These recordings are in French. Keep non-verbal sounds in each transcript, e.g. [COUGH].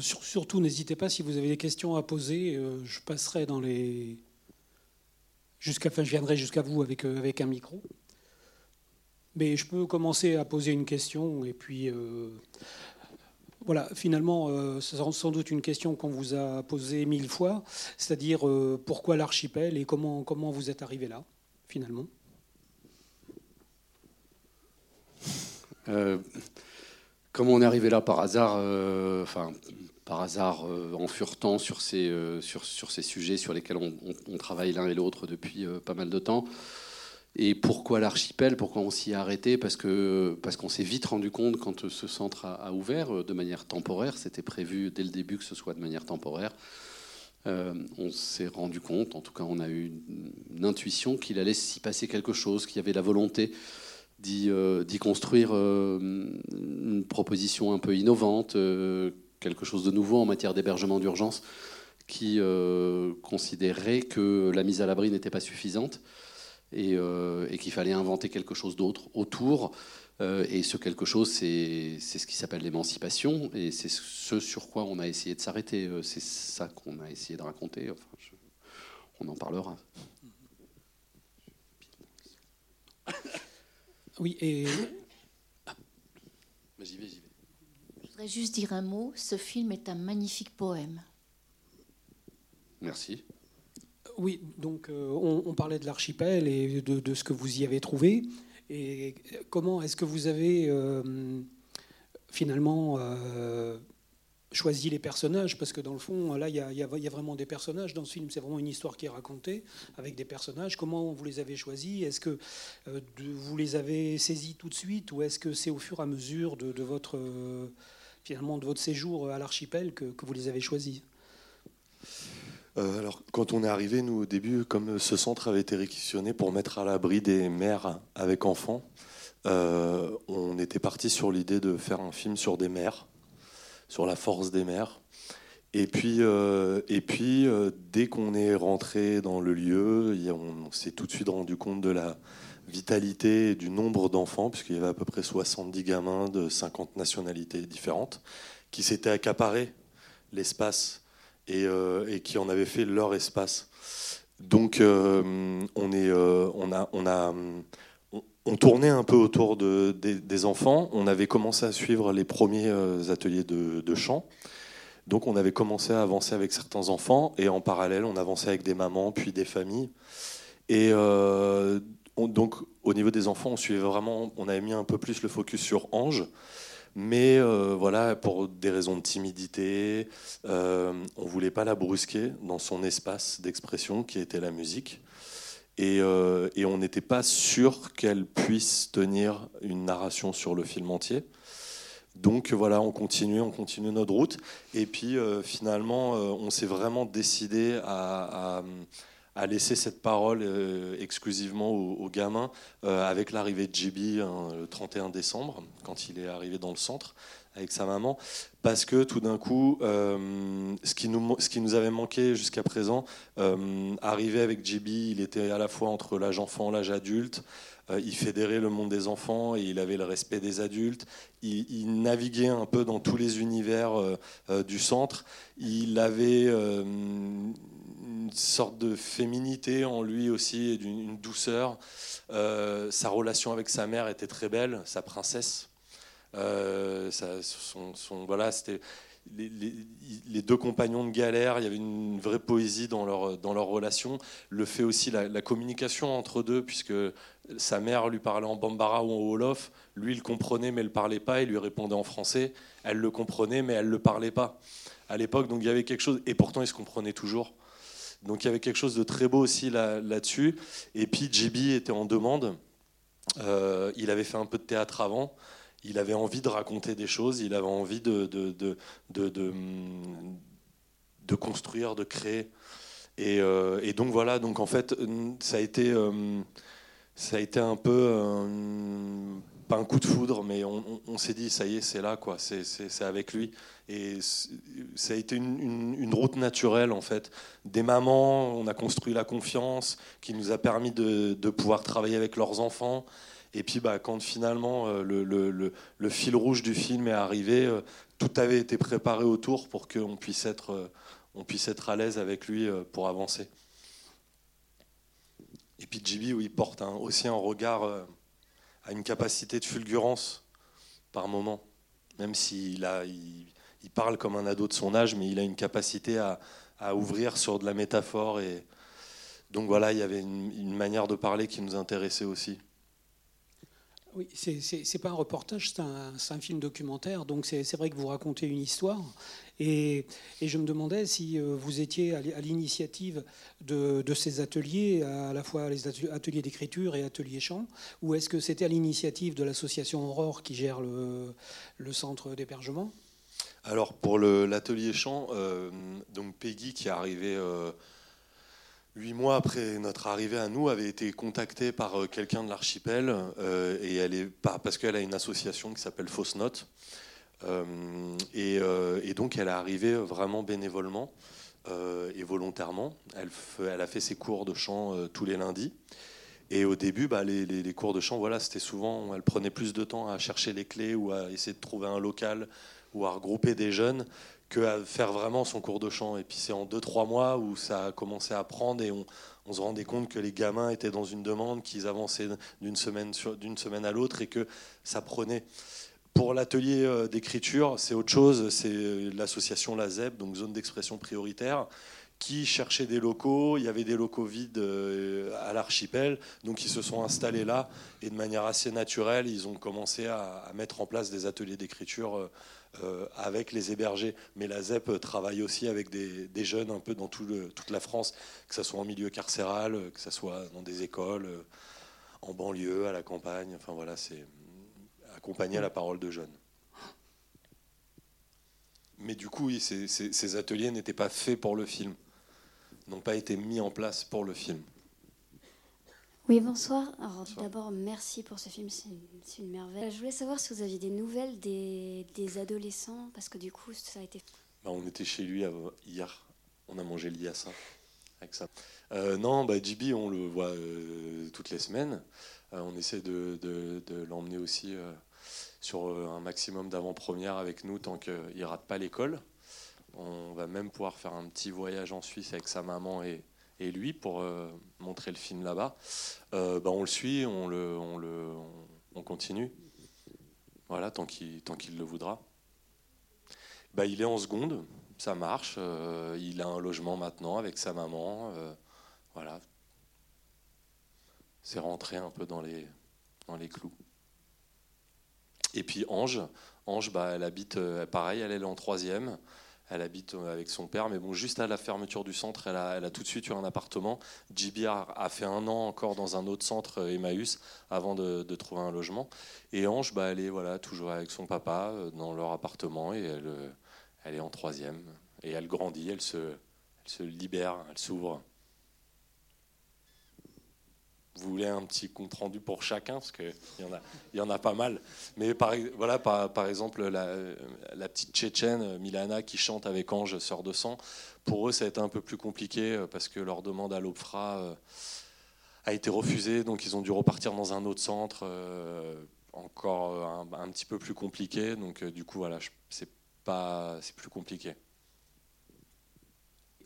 surtout, n'hésitez pas si vous avez des questions à poser. je passerai dans les. Jusqu'à, enfin, je viendrai jusqu'à vous avec, avec un micro. Mais je peux commencer à poser une question et puis. Voilà, finalement, euh, ce sera sans doute une question qu'on vous a posée mille fois, c'est-à-dire euh, pourquoi l'archipel et comment, comment vous êtes arrivé là, finalement? Euh, Comment on est arrivé là par hasard Enfin, par hasard en furetant sur ces, sur, sur, ces sujets sur lesquels on, travaille l'un et l'autre depuis pas mal de temps? Et pourquoi l'archipel? Pourquoi on s'y est arrêté? Parce parce qu'on s'est vite rendu compte quand ce centre a, ouvert euh, de manière temporaire. C'était prévu dès le début que ce soit de manière temporaire. Euh, on s'est rendu compte, en tout cas, on a eu une, intuition qu'il allait s'y passer quelque chose, qu'il y avait la volonté d'y euh, construire une proposition un peu innovante, quelque chose de nouveau en matière d'hébergement d'urgence, qui considérait que la mise à l'abri n'était pas suffisante euh, et, qu'il fallait inventer quelque chose d'autre autour. Euh, et ce quelque chose, c'est ce qui s'appelle l'émancipation, et c'est ce sur quoi on a essayé de s'arrêter. Euh, c'est ça qu'on a essayé de raconter. Enfin, on en parlera. [LAUGHS] [LAUGHS] Oui, et. J'y vais, j'y vais. Je voudrais juste dire un mot. Ce film est un magnifique poème. Merci. Oui, donc euh, on, parlait de l'archipel et de, ce que vous y avez trouvé. Et comment est-ce que vous avez euh, finalement euh, choisi les personnages Parce que dans le fond, là, il y, a vraiment des personnages dans ce film. C'est vraiment une histoire qui est racontée avec des personnages. Comment vous les avez choisis? Est-ce que vous les avez saisis tout de suite ou est-ce que c'est au fur et à mesure de, votre finalement de votre séjour à l'archipel que, vous les avez choisis? Euh, alors, quand on est arrivé, nous, au début, comme ce centre avait été réquisitionné pour mettre à l'abri des mères avec enfants, euh, on était parti sur l'idée de faire un film sur des mères, sur la force des mères. Et puis, euh, et puis dès qu'on est rentré dans le lieu, on, s'est tout de suite rendu compte de la vitalité et du nombre d'enfants, puisqu'il y avait à peu près 70 gamins de 50 nationalités différentes, qui s'étaient accaparés l'espace euh, et, qui en avaient fait leur espace. Donc euh, on, est, euh, on, a, on, a, on, tournait un peu autour de, des, enfants. On avait commencé à suivre les premiers ateliers de, chant. Donc on avait commencé à avancer avec certains enfants et en parallèle on avançait avec des mamans puis des familles. Et donc au niveau des enfants on suivait vraiment, on avait mis un peu plus le focus sur Ange mais euh, voilà, pour des raisons de timidité, euh, on ne voulait pas la brusquer dans son espace d'expression qui était la musique. Et, euh, et on n'était pas sûr qu'elle puisse tenir une narration sur le film entier. Donc voilà, on continue, on continue notre route. Et puis finalement, on s'est vraiment décidé à, laisser cette parole euh, exclusivement aux, gamins euh, avec l'arrivée de JB hein, le 31 décembre, quand il est arrivé dans le centre avec sa maman, parce que tout d'un coup, euh, ce, qui nous, ce qui nous avait manqué jusqu'à présent, arrivé avec JB, il était à la fois entre l'âge enfant, l'âge adulte, il fédérait le monde des enfants et il avait le respect des adultes. Il, il naviguait un peu dans tous les univers du centre. Il avait une sorte de féminité en lui aussi et d'une douceur. Euh, sa relation avec sa mère était très belle, sa princesse. Euh, c'était les, deux compagnons de galère. Il y avait une vraie poésie dans leur relation. Le fait aussi la, la communication entre deux, puisque sa mère lui parlait en bambara ou en wolof, lui il comprenait mais elle parlait pas. Il lui répondait en français. Elle le comprenait mais elle le parlait pas à l'époque. Donc il y avait quelque chose et pourtant ils se comprenaient toujours. Donc il y avait quelque chose de très beau aussi là-dessus. et puis JB était en demande. Euh, il avait fait un peu de théâtre avant. Il avait envie de raconter des choses. Il avait envie de, de, de, de, construire, de créer. Et, euh, et, donc voilà, donc en fait, ça a été, euh, ça a été un peu pas un coup de foudre, mais on, s'est dit, ça y est, c'est là, quoi, c'est avec lui. Et ça a été une, route naturelle, en fait. Des mamans, on a construit la confiance qui nous a permis de, pouvoir travailler avec leurs enfants. Et puis bah, quand finalement le, le, fil rouge du film est arrivé, tout avait été préparé autour pour qu'on puisse être, on puisse être à l'aise avec lui pour avancer. Et puis Jibi, il porte aussi un regard à une capacité de fulgurance par moment, même s'il a, il, parle comme un ado de son âge, mais il a une capacité à, ouvrir sur de la métaphore. Et donc voilà, il y avait une, manière de parler qui nous intéressait aussi. Oui, c'est pas un reportage, c'est un, film documentaire, donc c'est vrai que vous racontez une histoire. Et, je me demandais si euh, vous étiez à l'initiative de, ces ateliers, à la fois les ateliers d'écriture et ateliers chant, ou est-ce que c'était à l'initiative de l'association Aurore qui gère le, centre d'hébergement? Alors pour l'atelier chant, euh, donc Peggy qui est arrivée euh, huit mois après notre arrivée à nous, avait été contactée par quelqu'un de l'archipel et elle est parce qu'elle a une association qui s'appelle Fausse Note euh, euh, et, donc elle est arrivée vraiment bénévolement euh, et volontairement. Elle, elle, a fait ses cours de chant tous les lundis. Et au début, bah, les, les, cours de chant, voilà, c'était souvent, elle prenait plus de temps à chercher les clés ou à essayer de trouver un local ou à regrouper des jeunes que à faire vraiment son cours de chant. Et puis c'est en deux, trois mois où ça a commencé à prendre et on, se rendait compte que les gamins étaient dans une demande, qu'ils avançaient d'une semaine, semaine à l'autre et que ça prenait. Pour l'atelier euh, d'écriture, c'est autre chose. C'est euh, l'association LAZEP, donc zone d'expression prioritaire, qui cherchait des locaux. Il y avait des locaux vides euh, à l'archipel, donc ils se sont installés là. Et de manière assez naturelle, ils ont commencé à, mettre en place des ateliers d'écriture avec les hébergés. Mais la ZEP travaille aussi avec des, jeunes un peu dans tout toute la France, que ce soit en milieu carcéral, que ce soit dans des écoles, en banlieue, à la campagne. Enfin voilà, c'est accompagner la parole de jeunes. Mais du coup, ces, ateliers n'étaient pas faits pour le film, n'ont pas été mis en place pour le film. Oui, bonsoir. Alors, d'abord, merci pour ce film, c'est une, merveille. Je voulais savoir si vous aviez des nouvelles des, adolescents, parce que du coup, ça a été. Bah, on était chez lui hier, on a mangé l'IASA avec ça. Euh, non, bah, on le voit euh, toutes les semaines. Euh, on essaie de, de l'emmener aussi sur euh, un maximum d'avant-première avec nous tant qu'il ne rate pas l'école. On va même pouvoir faire un petit voyage en Suisse avec sa maman et, lui pour euh, montrer le film là-bas. Euh, bah, on le suit, on, continue. Voilà, tant qu'il qu'il le voudra. Bah, il est en seconde, ça marche. il a un logement maintenant avec sa maman. voilà. C'est rentré un peu dans les, clous. Et puis Ange, Ange, bah, elle habite, euh, pareil, elle est en troisième. Elle habite euh, avec son père, mais bon, juste à la fermeture du centre, elle a, tout de suite eu un appartement. JB a, fait un an encore dans un autre centre, euh, Emmaüs, avant de, trouver un logement. Et Ange, bah, elle est voilà, toujours avec son papa dans leur appartement et elle, est en troisième. Et elle grandit, elle se libère, elle s'ouvre. Vous voulez un petit compte rendu pour chacun parce qu'il y en a, y en a pas mal. Mais par, exemple, la, petite Tchétchène Milana qui chante avec Ange, sœur de sang. Pour eux, ça a été un peu plus compliqué euh, parce que leur demande à l'OPFRA euh, a été refusée, donc ils ont dû repartir dans un autre centre, euh, encore un, petit peu plus compliqué. Donc du coup, voilà, c'est plus compliqué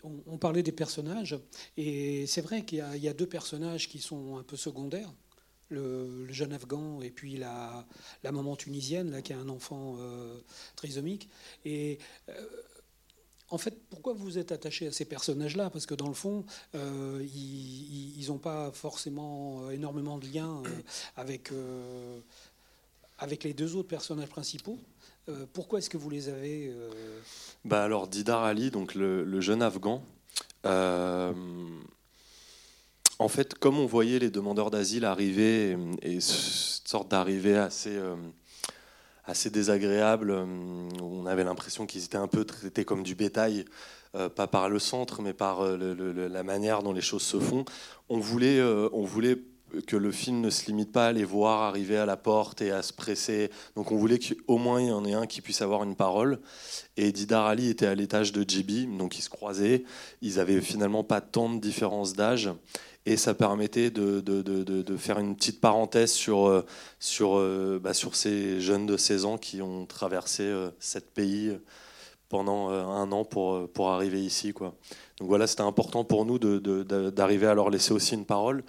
on, parlait des personnages, et c'est vrai qu'il y, a deux personnages qui sont un peu secondaires. Le, jeune afghan et puis la, maman tunisienne qui a un enfant euh, trisomique. Et euh, en fait, pourquoi vous êtes attaché à ces personnages-là? Parce que dans le fond, euh, ils n'ont pas forcément énormément de liens avec les deux autres personnages principaux. Euh, pourquoi est-ce que vous les avez euh, bah Alors, Didar Ali, donc le, jeune Afghan, euh, en fait, comme on voyait les demandeurs d'asile arriver, et, sorte d'arrivée assez, assez désagréable, on avait l'impression qu'ils étaient un peu traités comme du bétail, pas par le centre, mais par la manière dont les choses se font, on voulait, on voulait que le film ne se limite pas à les voir arriver à la porte et à se presser. Donc on voulait qu'au moins il y en ait un qui puisse avoir une parole. Et Didar Ali était à l'étage de JB, donc ils se croisaient. Ils avaient finalement pas tant de différence d'âge. Et ça permettait de, de, de, de, faire une petite parenthèse sur, euh, sur, euh, bah, sur ces jeunes de 16 ans qui ont traversé euh, sept pays pendant un an pour, pour arriver ici. Quoi. Donc voilà, c'était important pour nous d'arriver à leur laisser aussi une parole.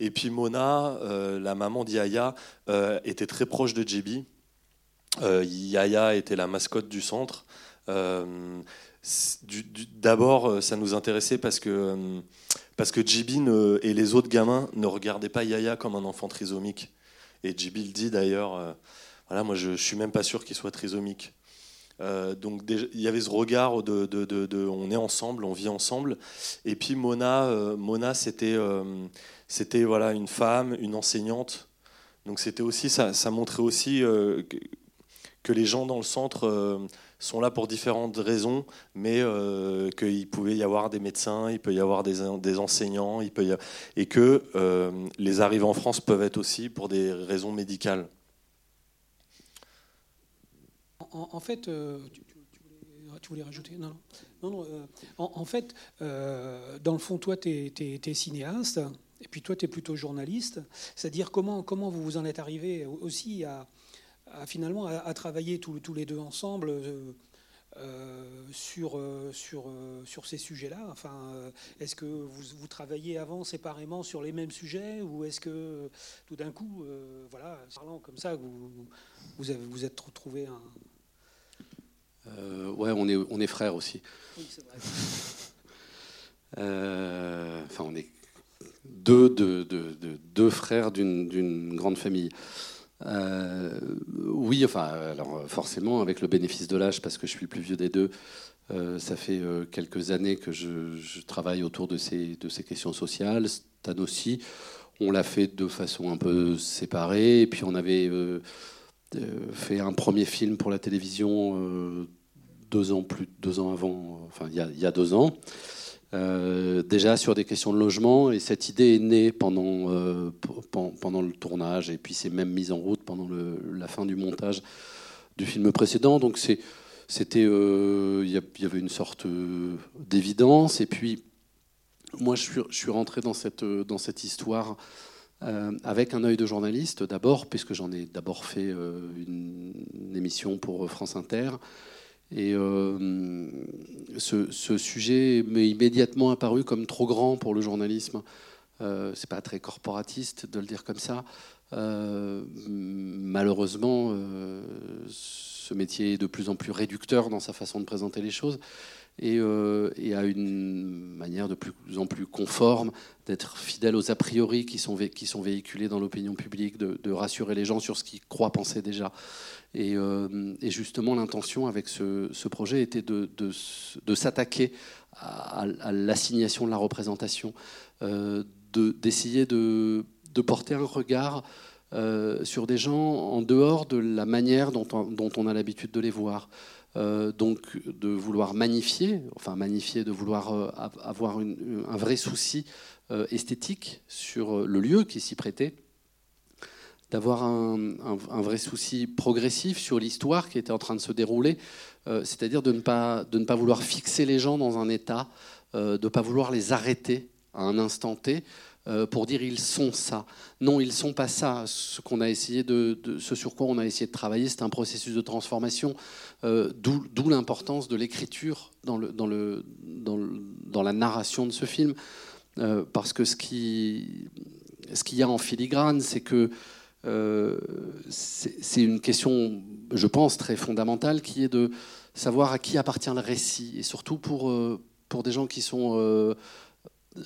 Et puis Mona, la maman d'Yaya, était très proche de JB. Yaya était la mascotte du centre. D'abord, ça nous intéressait parce que parce que Jibi et les autres gamins ne regardaient pas Yaya comme un enfant trisomique. Et Jibi le dit d'ailleurs, euh, voilà, moi je, ne suis même pas sûr qu'il soit trisomique. Euh, donc il y avait ce regard de, on est ensemble, on vit ensemble. Et puis Mona, euh, Mona c'était c'était voilà une femme, une enseignante. Donc c'était aussi ça, montrait aussi que les gens dans le centre sont là pour différentes raisons, mais euh, qu'il pouvait y avoir des médecins, il peut y avoir des, enseignants, il peut et que euh, les arrivées en France peuvent être aussi pour des raisons médicales. En, fait, euh, tu, voulais, rajouter Non, non. non, en, fait, dans le fond, toi, tu es, cinéaste, et puis toi, tu es plutôt journaliste. C'est-à-dire comment, comment vous vous en êtes arrivé aussi à finalement à, travailler tous, les deux ensemble euh, euh, sur, euh, sur, sur ces sujets-là? Enfin, Est-ce que vous, vous, travaillez avant séparément sur les mêmes sujets ou est-ce que tout d'un coup, voilà, parlant comme ça, vous, vous, vous êtes retrouvé un... ouais, on est, on est frères aussi. Oui, c'est vrai. [LAUGHS] enfin, on est deux, deux, deux, deux frères d'une grande famille. Euh, oui, enfin, alors forcément, avec le bénéfice de l'âge, parce que je suis le plus vieux des deux, euh, ça fait euh, quelques années que je, travaille autour de ces, de ces questions sociales. Stan aussi, on l'a fait de façon un peu séparée. Et puis on avait fait un premier film pour la télévision deux ans plus deux ans avant, enfin il y a deux ans. Euh, déjà sur des questions de logement. Et cette idée est née pendant, euh, pendant le tournage et puis c'est même mise en route pendant la fin du montage du film précédent. Donc c'était, euh, il y, avait une sorte d'évidence. Et puis moi, je suis, je suis rentré dans cette, dans cette histoire. avec un œil de journaliste d'abord, puisque j'en ai d'abord fait une, émission pour France Inter, et euh, ce, sujet m'est immédiatement apparu comme trop grand pour le journalisme. Euh, c'est pas très corporatiste de le dire comme ça. Euh, malheureusement, euh, ce métier est de plus en plus réducteur dans sa façon de présenter les choses et, a une manière de plus en plus conforme d'être fidèle aux a priori qui sont, qui sont véhiculés dans l'opinion publique, de, rassurer les gens sur ce qu'ils croient penser déjà. Euh, et, justement, l'intention avec ce, projet était de, s'attaquer à, l'assignation de la représentation, euh, d'essayer de, porter un regard euh, sur des gens en dehors de la manière dont on, a l'habitude de les voir. donc de vouloir magnifier, enfin magnifier, de vouloir avoir un vrai souci esthétique sur le lieu qui s'y prêtait d'avoir un, vrai souci progressif sur l'histoire qui était en train de se dérouler, euh, c'est-à-dire de, ne pas, de ne pas vouloir fixer les gens dans un état, euh, de ne pas vouloir les arrêter à un instant T euh, pour dire ils sont ça. Non, ils sont pas ça. Ce qu'on a essayé de, ce sur quoi on a essayé de travailler, c'est un processus de transformation, d'où l'importance de l'écriture dans, le, dans, le, dans, dans, la narration de ce film, parce que ce qui ce qu'il y a en filigrane, c'est que euh, c'est une question, je pense, très fondamentale, qui est de savoir à qui appartient le récit, et surtout pour, euh, pour des gens qui sont euh,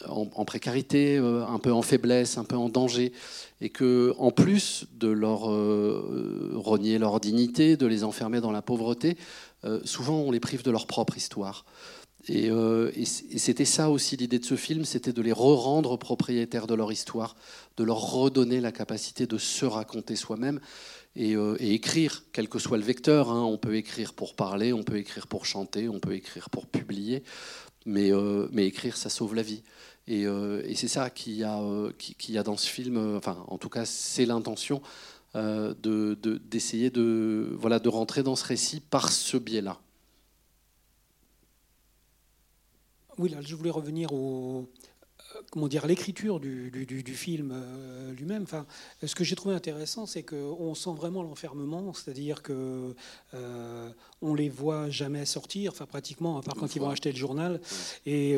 en, précarité, un peu en faiblesse, un peu en danger, et que, en plus de leur renier leur dignité, de les enfermer dans la pauvreté, souvent on les prive de leur propre histoire. Et, c'était ça aussi l'idée de ce film, c'était de les re-rendre propriétaires de leur histoire, de leur redonner la capacité de se raconter soi-même. et, écrire, quel que soit le vecteur. Hein. On peut écrire pour parler, on peut écrire pour chanter, on peut écrire pour publier, mais, mais écrire, ça sauve la vie. Et, c'est ça qu'il y, a dans ce film, enfin en tout cas c'est l'intention, d'essayer de, de, rentrer dans ce récit par ce biais-là. Oui, là, je voulais revenir au, euh, comment dire, l'écriture du, film euh, lui-même. Enfin, ce que j'ai trouvé intéressant, c'est qu'on sent vraiment l'enfermement, c'est-à-dire que euh, on les voit jamais sortir, enfin pratiquement, à part quand ils vont acheter le journal. Et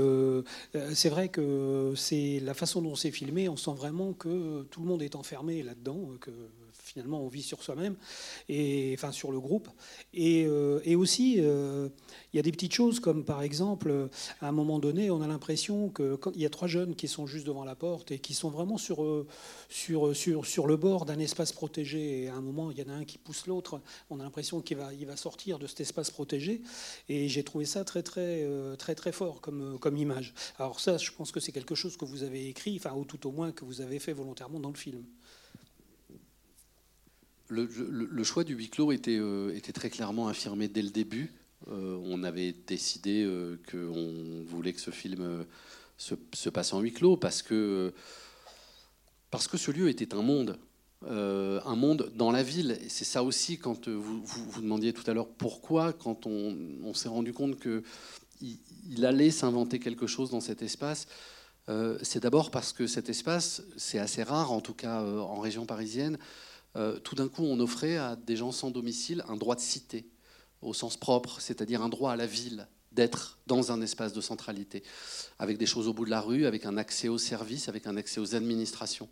c'est vrai que c'est la façon dont c'est filmé, on sent vraiment que tout le monde est enfermé là-dedans, que finalement on vit sur soi-même, et enfin sur le groupe. Et, euh, aussi, euh, il y a des petites choses comme par exemple, à un moment donné, on a l'impression que quand il y a trois jeunes qui sont juste devant la porte et qui sont vraiment sur, euh, sur, sur, sur le bord d'un espace protégé, et à un moment, il y en a un qui pousse l'autre, on a l'impression qu'il va, il va sortir de cet espace protégé. Et j'ai trouvé ça très très très très fort comme, comme image. Alors ça, je pense que c'est quelque chose que vous avez écrit, enfin ou tout au moins que vous avez fait volontairement dans le film le, choix du huis clos était, euh, était, très clairement affirmé dès le début. Euh, on avait décidé euh, qu'on voulait que ce film se, passe en huis clos parce que, parce que ce lieu était un monde. un monde dans la ville. C'est ça aussi, quand vous, demandiez tout à l'heure pourquoi, quand on, s'est rendu compte qu'il il allait s'inventer quelque chose dans cet espace, c'est d'abord parce que cet espace, c'est assez rare, en tout cas en région parisienne, euh, tout d'un coup, on offrait à des gens sans domicile un droit de cité, au sens propre, c'est-à-dire un droit à la ville, d'être dans un espace de centralité, avec des choses au bout de la rue, avec un accès aux services, avec un accès aux administrations.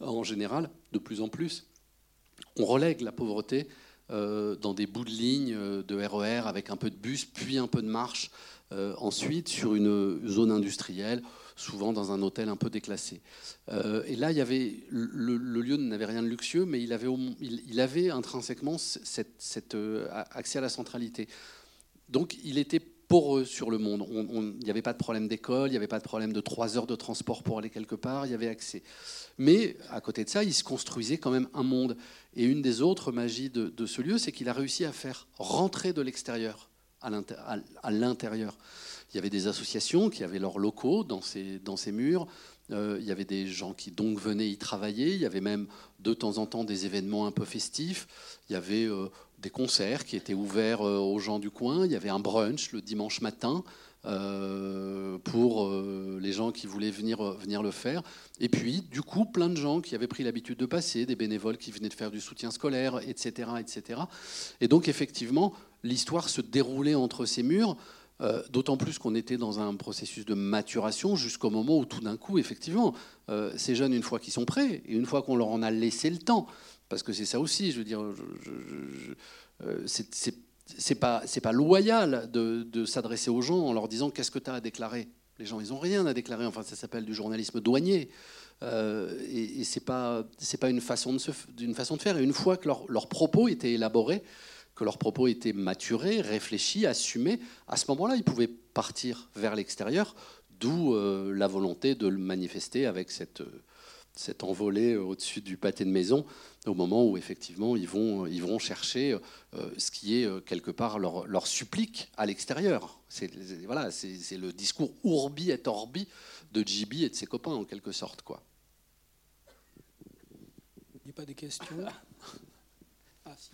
En général, de plus en plus, on relègue la pauvreté euh, dans des bouts de ligne euh, de RER e avec un peu de bus, puis un peu de marche, ensuite sur une zone industrielle souvent dans un hôtel un peu déclassé. Euh, et là, il y avait, le, lieu n'avait rien de luxueux, mais il avait, il, avait intrinsèquement cet euh, accès à la centralité. Donc, il était poreux sur le monde. il n'y avait pas de problème d'école, il n'y avait pas de problème de trois heures de transport pour aller quelque part, il y avait accès. Mais à côté de ça, il se construisait quand même un monde. Et une des autres magies de, de ce lieu, c'est qu'il a réussi à faire rentrer de l'extérieur à l'intérieur. Il y avait des associations qui avaient leurs locaux dans ces, murs. Euh, il y avait des gens qui donc venaient y travailler. Il y avait même de temps en temps des événements un peu festifs. Il y avait euh, des concerts qui étaient ouverts euh, aux gens du coin. Il y avait un brunch le dimanche matin pour les gens qui voulaient venir, venir le faire. Et puis, du coup, plein de gens qui avaient pris l'habitude de passer, des bénévoles qui venaient de faire du soutien scolaire, etc. etc. Et donc, effectivement, l'histoire se déroulait entre ces murs. Euh, d'autant plus qu'on était dans un processus de maturation jusqu'au moment où tout d'un coup, effectivement, euh, ces jeunes, une fois qu'ils sont prêts, et une fois qu'on leur en a laissé le temps, parce que c'est ça aussi, je veux dire, euh, c'est pas, pas loyal de, s'adresser aux gens en leur disant qu'est-ce que tu as à déclarer? Les gens, ils n'ont rien à déclarer, enfin ça s'appelle du journalisme douanier. et, et c'est pas, pas une façon, de une façon de faire. Et une fois que leurs propos étaient élaborés, que leurs propos étaient maturés, réfléchis, assumés, à ce moment-là, ils pouvaient partir vers l'extérieur, d'où euh, la volonté de le manifester avec cette, cette envolée au-dessus du pâté de maison, au moment où effectivement ils vont, ils vont chercher euh, ce qui est euh, quelque part leur, leur supplique à l'extérieur. C'est voilà, c'est le discours urbi et orbi de JB et de ses copains en quelque sorte. Quoi. Il n'y a pas de questions [LAUGHS] ah, si.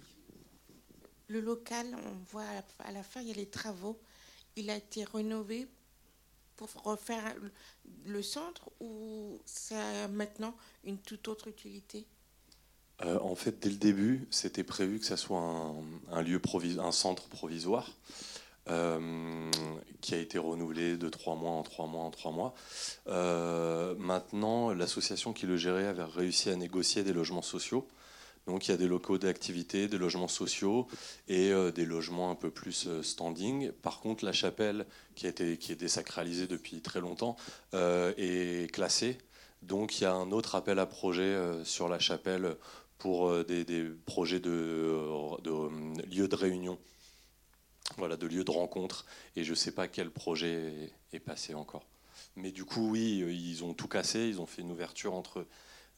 Le local, on voit à la fin, il y a les travaux. Il a été rénové pour refaire le centre ou ça a maintenant une toute autre utilité? Euh, En fait, dès le début, c'était prévu que ça soit un, un centre provisoire. Euh, qui a été renouvelé de trois mois en trois mois en trois mois. Euh, maintenant, l'association qui le gérait avait réussi à négocier des logements sociaux donc il y a des locaux d'activité, des logements sociaux et euh, des logements un peu plus euh, standing. Par contre, la chapelle, qui, a été, qui est désacralisée depuis très longtemps, euh, est classée. Donc il y a un autre appel à projet sur la chapelle pour des, projets de, lieux de réunion, voilà, de lieux de rencontre. Et je ne sais pas quel projet est, est passé encore. Mais du coup, oui, ils ont tout cassé. Ils ont fait une ouverture entre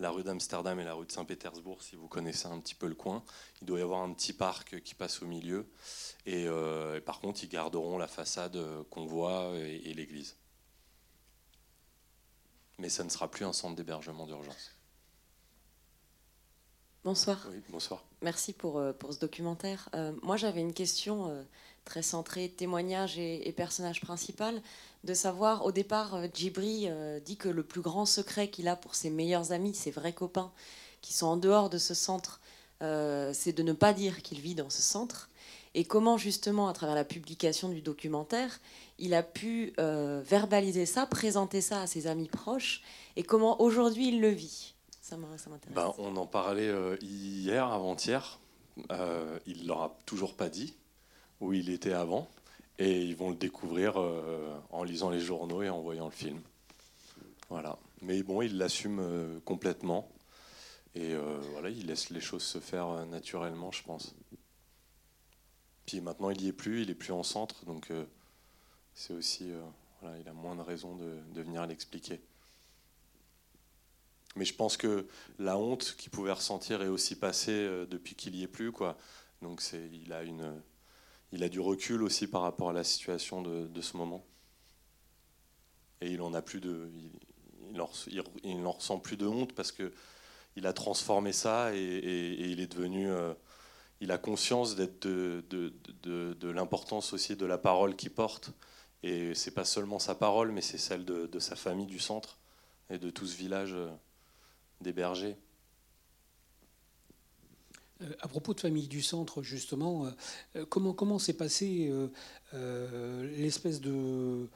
la rue d'Amsterdam et la rue de Saint-Pétersbourg, si vous connaissez un petit peu le coin. Il doit y avoir un petit parc qui passe au milieu. Et, par contre, ils garderont la façade qu'on voit et l'église. Mais ça ne sera plus un centre d'hébergement d'urgence. Bonsoir. Oui, bonsoir. Merci pour, euh, pour ce documentaire. Euh, moi, j'avais une question euh, très centrée témoignage et, personnage principal, de savoir, au départ, Djibri dit que le plus grand secret qu'il a pour ses meilleurs amis, ses vrais copains, qui sont en dehors de ce centre, c'est de ne pas dire qu'il vit dans ce centre. Et comment, justement, à travers la publication du documentaire, il a pu verbaliser ça, présenter ça à ses amis proches, et comment aujourd'hui il le vit. Ben, on en parlait euh, hier, avant-hier. Euh, il ne leur a toujours pas dit où il était avant. Et ils vont le découvrir euh, en lisant les journaux et en voyant le film. Voilà. Mais bon, il l'assume complètement. Et voilà, il laisse les choses se faire naturellement, je pense. Puis maintenant, il n'y est plus, il est plus en centre. Donc c'est aussi. voilà, il a moins de raisons de, venir l'expliquer. Mais je pense que la honte qu'il pouvait ressentir est aussi passée euh, depuis qu'il n'y est plus. Quoi. Donc il, a une, il a du recul aussi par rapport à la situation de, ce moment. Et il en a plus de, il, n'en ressent plus de honte parce que il a transformé ça et, il est devenu, euh, il a conscience d'être de l'importance aussi de la parole qu'il porte. Et c'est pas seulement sa parole, mais c'est celle de, sa famille du centre et de tout ce village. Euh, des bergers. Euh, à propos de Famille du Centre, justement, euh, comment comment s'est passé euh, l'espèce de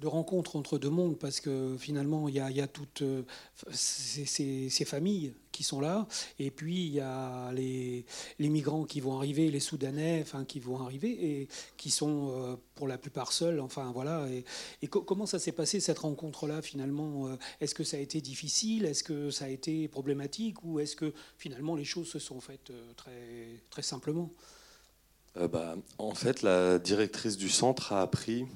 de rencontre entre deux mondes parce que finalement il y a, toutes euh, ces, familles qui sont là et puis il y a les, migrants qui vont arriver les soudanais enfin qui vont arriver et qui sont euh, pour la plupart seuls enfin voilà et, comment ça s'est passé cette rencontre là finalement euh, est-ce que ça a été difficile est-ce que ça a été problématique ou est-ce que finalement les choses se sont faites très très simplement? Bah, en fait la directrice du centre a appris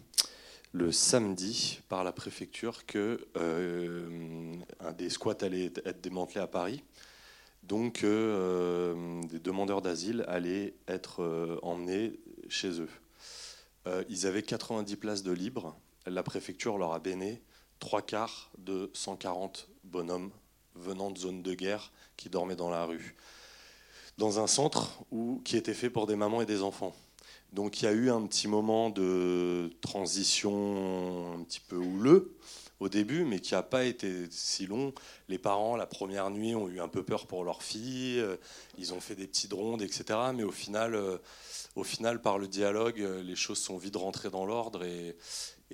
le samedi par la préfecture que euh, des squats allait être démantelé à Paris. Donc euh, des demandeurs d'asile allaient être euh, emmenés chez eux. ils avaient 90 places de libre. La préfecture leur a béné trois quarts de 140 bonhommes venant de zones de guerre qui dormaient dans la rue. Dans un centre qui était fait pour des mamans et des enfants. Donc il y a eu un petit moment de transition un petit peu houleux au début, mais qui n'a pas été si long. Les parents, la première nuit, ont eu un peu peur pour leur fille. Euh, ils ont fait des petites rondes, etc. Mais au final, euh, au final par le dialogue, euh, les choses sont vite rentrées dans l'ordre. Et,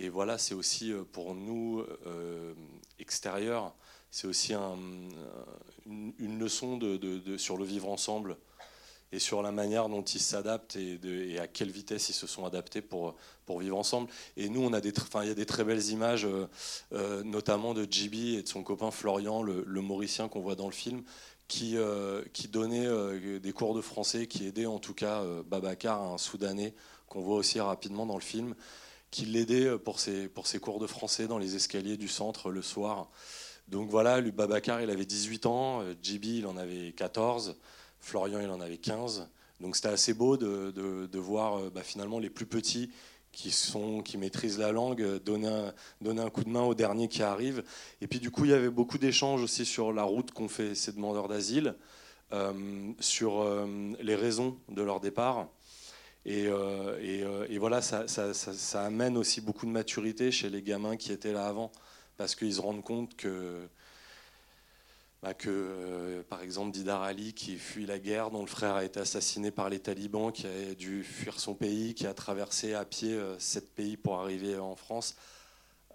voilà, c'est aussi pour nous, extérieurs, c'est aussi une, leçon sur le vivre ensemble et sur la manière dont ils s'adaptent et, à quelle vitesse ils se sont adaptés pour, pour vivre ensemble. Et nous, on a des, il y a des très belles images, euh, euh, notamment de Jibi et de son copain Florian, le, Mauricien qu'on voit dans le film, qui, euh, qui donnait des cours de français, qui aidait en tout cas Babacar, un Soudanais qu'on voit aussi rapidement dans le film, qui l'aidait pour ses, pour ses cours de français dans les escaliers du centre le soir. Donc voilà, lui, Babacar, il avait 18 ans, Jibi, il en avait 14. Florian, il en avait 15. Donc c'était assez beau de, voir euh, bah, finalement les plus petits qui, sont, qui maîtrisent la langue euh, donner un, donner un coup de main au dernier qui arrive. Et puis du coup, il y avait beaucoup d'échanges aussi sur la route qu'ont fait ces demandeurs d'asile, euh, sur les raisons de leur départ. Et, voilà, ça, ça, amène aussi beaucoup de maturité chez les gamins qui étaient là avant, parce qu'ils se rendent compte que bah, que, euh, par exemple, Didar Ali, qui fuit la guerre, dont le frère a été assassiné par les talibans, qui a dû fuir son pays, qui a traversé à pied euh, sept pays pour arriver en France.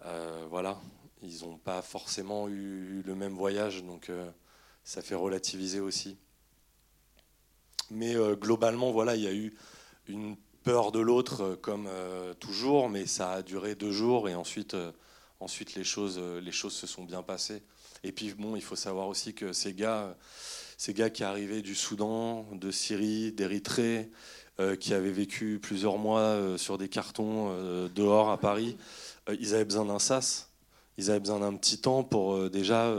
Euh, voilà, ils n'ont pas forcément eu le même voyage, donc ça fait relativiser aussi. Mais globalement, voilà, il y a eu une peur de l'autre, comme toujours, mais ça a duré deux jours et ensuite, ensuite les, choses, les choses se sont bien passées. Et puis, bon, il faut savoir aussi que ces gars, ces gars qui arrivaient du Soudan, de Syrie, d'Érythrée, euh, qui avaient vécu plusieurs mois euh, sur des cartons euh, dehors à Paris, ils avaient besoin d'un sas. Ils avaient besoin d'un petit temps pour déjà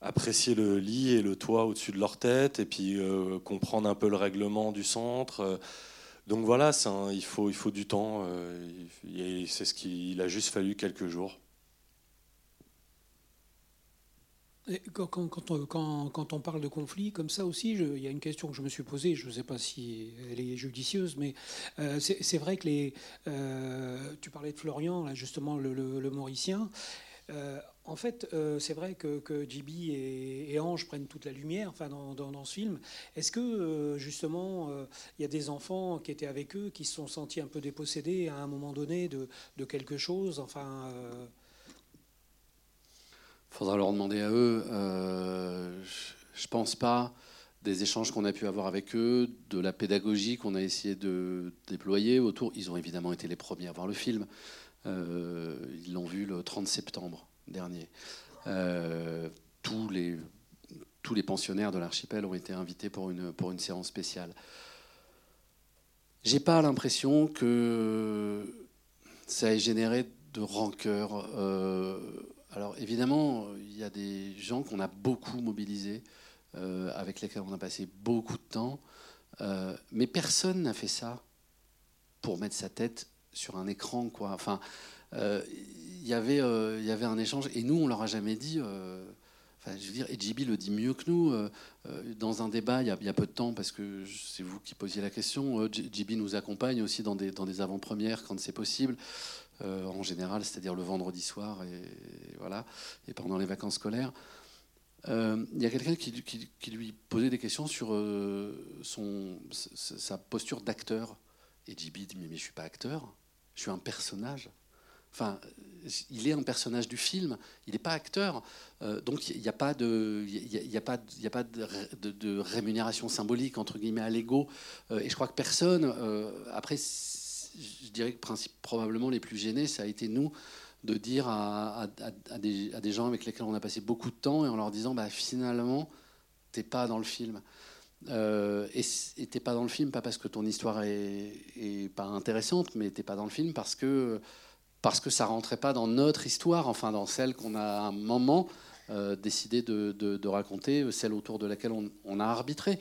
apprécier le lit et le toit au-dessus de leur tête, et puis comprendre un peu le règlement du centre. donc voilà, il, faut, il faut du temps. c'est ce qu'il a juste fallu quelques jours. Quand, on, parle de conflit comme ça aussi, il y a une question que je me suis posée, je ne sais pas si elle est judicieuse, mais euh, c'est vrai que les, euh, tu parlais de Florian, justement, le, Mauricien. Euh, en fait, c'est vrai que, que et, Ange prennent toute la lumière enfin, dans, ce film. Est-ce que, justement, il y a des enfants qui étaient avec eux qui se sont sentis un peu dépossédés à un moment donné de, de quelque chose enfin, faudra leur demander à eux. Euh, je pense pas des échanges qu'on a pu avoir avec eux, de la pédagogie qu'on a essayé de déployer autour. Ils ont évidemment été les premiers à voir le film. Euh, ils l'ont vu le 30 septembre dernier. Euh, tous, les, tous les pensionnaires de l'archipel ont été invités pour une, pour une séance spéciale. J'ai pas l'impression que ça ait généré de rancœur. Euh, alors évidemment, il y a des gens qu'on a beaucoup mobilisés, euh, avec lesquels on a passé beaucoup de temps, euh, mais personne n'a fait ça pour mettre sa tête sur un écran. Quoi. Enfin, euh, il y avait un échange, et nous, on leur a jamais dit... Enfin, je veux dire, et JB le dit mieux que nous. dans un débat, il y, a, peu de temps, parce que c'est vous qui posiez la question, JB nous accompagne aussi dans des avant-premières quand c'est possible. Euh, en général, c'est-à-dire le vendredi soir et, voilà, et pendant les vacances scolaires. Euh, il y a quelqu'un qui, lui posait des questions sur euh, son, sa posture d'acteur. Et JB dit Mais je ne suis pas acteur, je suis un personnage. Enfin, il est un personnage du film, il n'est pas acteur. donc il n'y a pas, de, il a pas, a pas de, rémunération symbolique, entre guillemets, à l'ego. et je crois que personne, après, je dirais que probablement les plus gênés, ça a été nous de dire à, des, gens avec lesquels on a passé beaucoup de temps et en leur disant bah, finalement, t'es pas dans le film. Euh, et t'es pas dans le film pas parce que ton histoire est, pas intéressante, mais t'es pas dans le film parce que parce que ça rentrait pas dans notre histoire, enfin dans celle qu'on a à un moment euh, décidé de, raconter, celle autour de laquelle on a arbitré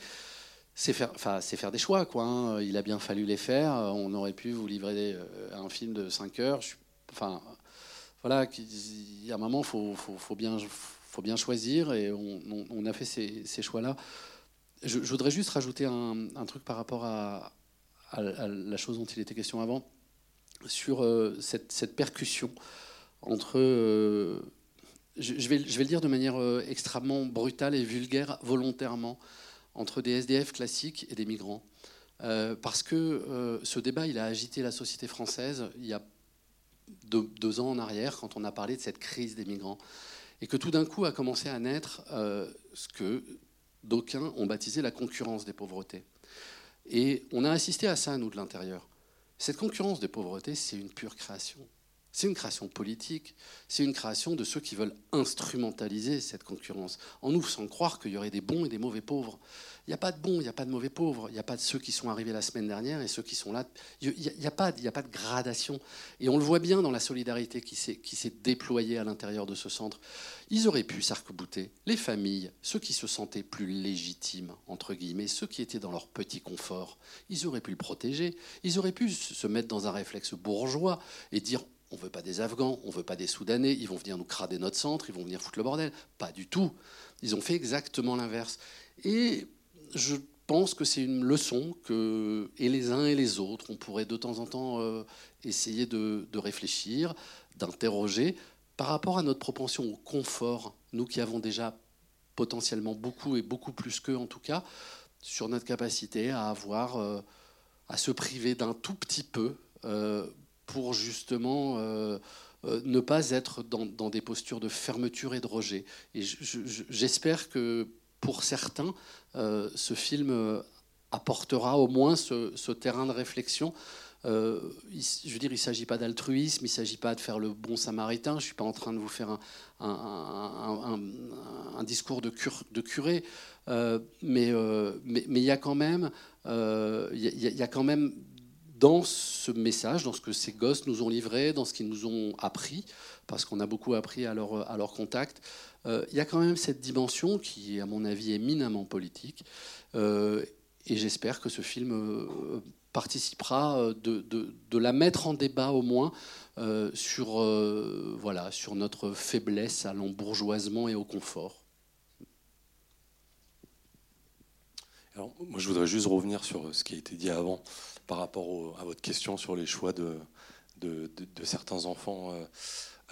c'est faire, des choix, quoi. Hein. Il a bien fallu les faire. On aurait pu vous livrer euh, un film de 5 heures. enfin, voilà, il y a un moment, faut, faut, bien, choisir, et on, a fait ces, choix-là. Je, voudrais juste rajouter un, truc par rapport à, la chose dont il était question avant, sur euh, cette, percussion entre. Euh, je vais le dire de manière extrêmement brutale et vulgaire, volontairement entre des SDF classiques et des migrants. Euh, parce que euh, ce débat, il a agité la société française il y a deux, ans en arrière, quand on a parlé de cette crise des migrants. Et que tout d'un coup a commencé à naître euh, ce que d'aucuns ont baptisé la concurrence des pauvretés. Et on a assisté à ça, nous, de l'intérieur. Cette concurrence des pauvretés, c'est une pure création. C'est une création politique, c'est une création de ceux qui veulent instrumentaliser cette concurrence, en nous faisant croire qu'il y aurait des bons et des mauvais pauvres. Il n'y a pas de bons, il n'y a pas de mauvais pauvres, il n'y a pas de ceux qui sont arrivés la semaine dernière et ceux qui sont là. Il n'y a, a pas de gradation. Et on le voit bien dans la solidarité qui s'est déployée à l'intérieur de ce centre. Ils auraient pu s'arc-bouter, les familles, ceux qui se sentaient plus légitimes, entre guillemets, ceux qui étaient dans leur petit confort, ils auraient pu le protéger, ils auraient pu se mettre dans un réflexe bourgeois et dire on veut pas des Afghans, on veut pas des Soudanais, ils vont venir nous crader notre centre, ils vont venir foutre le bordel. Pas du tout. Ils ont fait exactement l'inverse. Et je pense que c'est une leçon que, et les uns et les autres, on pourrait de temps en temps euh, essayer de, réfléchir, d'interroger par rapport à notre propension au confort, nous qui avons déjà potentiellement beaucoup et beaucoup plus qu'eux en tout cas, sur notre capacité à avoir, euh, à se priver d'un tout petit peu euh, pour justement euh, euh, ne pas être dans, des postures de fermeture et de rejet. Et j'espère que pour certains, euh, ce film apportera au moins ce, terrain de réflexion. je veux dire, il ne s'agit pas d'altruisme, il ne s'agit pas de faire le bon samaritain. Je ne suis pas en train de vous faire un, discours de, curé, mais il y, a quand même dans ce message, dans ce que ces gosses nous ont livré, dans ce qu'ils nous ont appris, parce qu'on a beaucoup appris à leur, contact, il y a quand même cette dimension qui, à mon avis, est éminemment politique. et j'espère que ce film participera de, de, de, la mettre en débat au moins sur, voilà, sur notre faiblesse à l'embourgeoisement et au confort. Alors, moi, je voudrais juste revenir sur ce qui a été dit avant par rapport à votre question sur les choix de, certains enfants. Euh,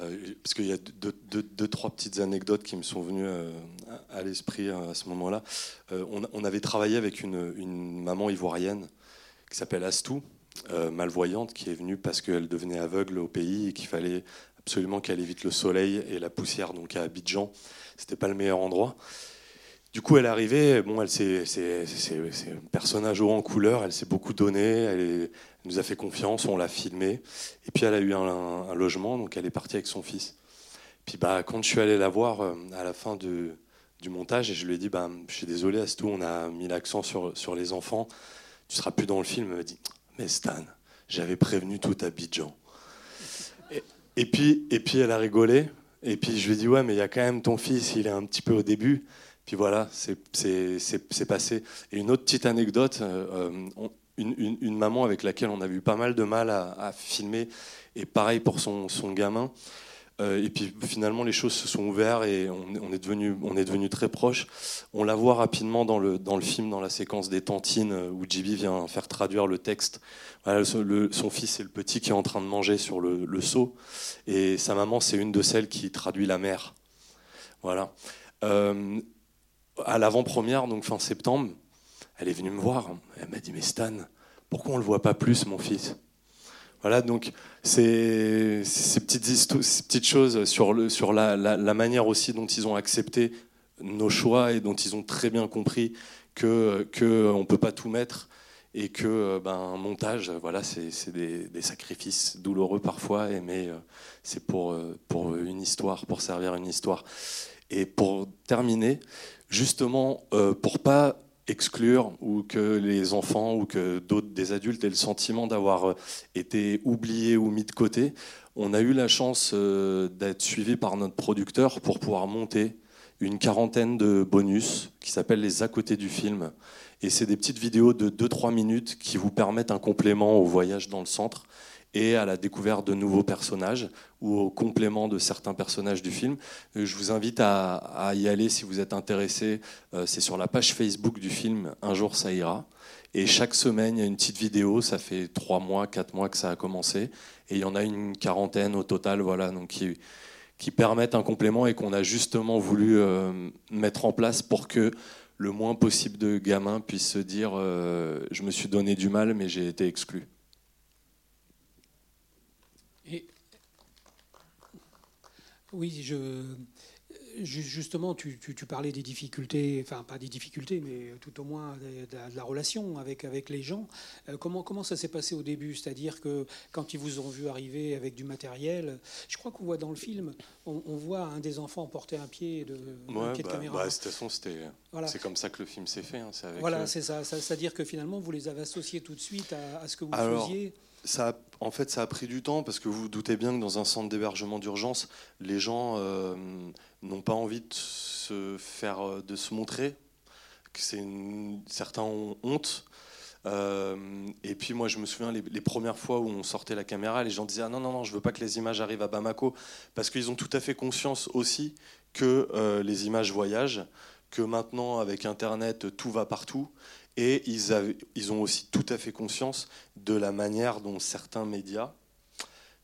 euh, parce qu'il y a deux, trois petites anecdotes qui me sont venues euh, à l'esprit à ce moment-là. On, avait travaillé avec une, une maman ivoirienne qui s'appelle Astou, malvoyante, qui est venue parce qu'elle devenait aveugle au pays et qu'il fallait absolument qu'elle évite le soleil et la poussière. Donc à Abidjan, c'était pas le meilleur endroit. Du coup, elle est arrivée, bon, elle c'est, un personnage haut en couleur, elle s'est beaucoup donné, elle, nous a fait confiance, on l'a filmé, et puis elle a eu un, logement, donc elle est partie avec son fils. Puis bah, quand je suis allé la voir euh, à la fin du montage, et je lui ai dit, bah, je suis désolé, Astou, on a mis l'accent sur, sur les enfants, tu seras plus dans le film. Elle m'a dit, mais Stan, j'avais prévenu tout Abidjan. Et, et, puis, et puis elle a rigolé, et puis je lui ai dit, ouais, mais il y a quand même ton fils, il est un petit peu au début. Puis voilà, c'est passé. Et une autre petite anecdote, euh, euh, une, maman avec laquelle on a eu pas mal de mal à, filmer, et pareil pour son, gamin. Euh, et puis finalement, les choses se sont ouvertes et on, est devenu, très proches. On la voit rapidement dans le, film, dans la séquence des tantines, où Jibi vient faire traduire le texte. Son fils est le petit qui est en train de manger sur le, le seau, et sa maman, c'est une de celles qui traduit la mère. Voilà à l'avant-première, donc fin septembre, elle est venue me voir. Elle m'a dit Mais Stan, pourquoi on ne le voit pas plus, mon fils? Voilà, donc ces, petites, choses sur, la, manière aussi dont ils ont accepté nos choix et dont ils ont très bien compris que qu'on ne peut pas tout mettre et que ben, un montage, voilà, c'est des, des, sacrifices douloureux parfois, mais euh, c'est pour, euh, pour une histoire, pour servir une histoire. Et pour terminer, justement euh, pour pas exclure ou que les enfants ou que d'autres des adultes aient le sentiment d'avoir euh, été oubliés ou mis de côté, on a eu la chance euh, d'être suivi par notre producteur pour pouvoir monter une quarantaine de bonus qui s'appellent les à côté du film. Et c'est des petites vidéos de 2-3 minutes qui vous permettent un complément au voyage dans le centre et à la découverte de nouveaux personnages ou au complément de certains personnages du film. Euh, je vous invite à, y aller si vous êtes intéressé. Euh, c'est sur la page Facebook du film Un jour ça ira. Et chaque semaine, il y a une petite vidéo. Ça fait trois mois, quatre mois que ça a commencé. Et il y en a une quarantaine au total, voilà, donc qui, permettent un complément et qu'on a justement voulu euh, mettre en place pour que le moins possible de gamins puissent se dire je me suis donné du mal, mais j'ai été exclu. Oui, je, justement, tu, parlais des difficultés, enfin pas des difficultés, mais tout au moins de, la relation avec, avec les gens. Euh, comment, comment ça s'est passé au début? C'est-à-dire que quand ils vous ont vu arriver avec du matériel, je crois qu'on voit dans le film, on, voit un des enfants porter un pied de, un pied de bah, caméra. Bah, de toute façon, c'est comme ça que le film s'est fait. Hein, voilà, c'est ça. C'est-à-dire que finalement, vous les avez associés tout de suite à, ce que vous faisiez en fait, ça a pris du temps parce que vous, vous doutez bien que dans un centre d'hébergement d'urgence, les gens euh, n'ont pas envie de se faire, euh, de se montrer. Que certains ont honte. Euh, et puis moi, je me souviens les, premières fois où on sortait la caméra, les gens disaient ah non non non, je veux pas que les images arrivent à Bamako parce qu'ils ont tout à fait conscience aussi que les images voyagent, que maintenant avec Internet tout va partout et ils, ont aussi tout à fait conscience de la manière dont certains médias,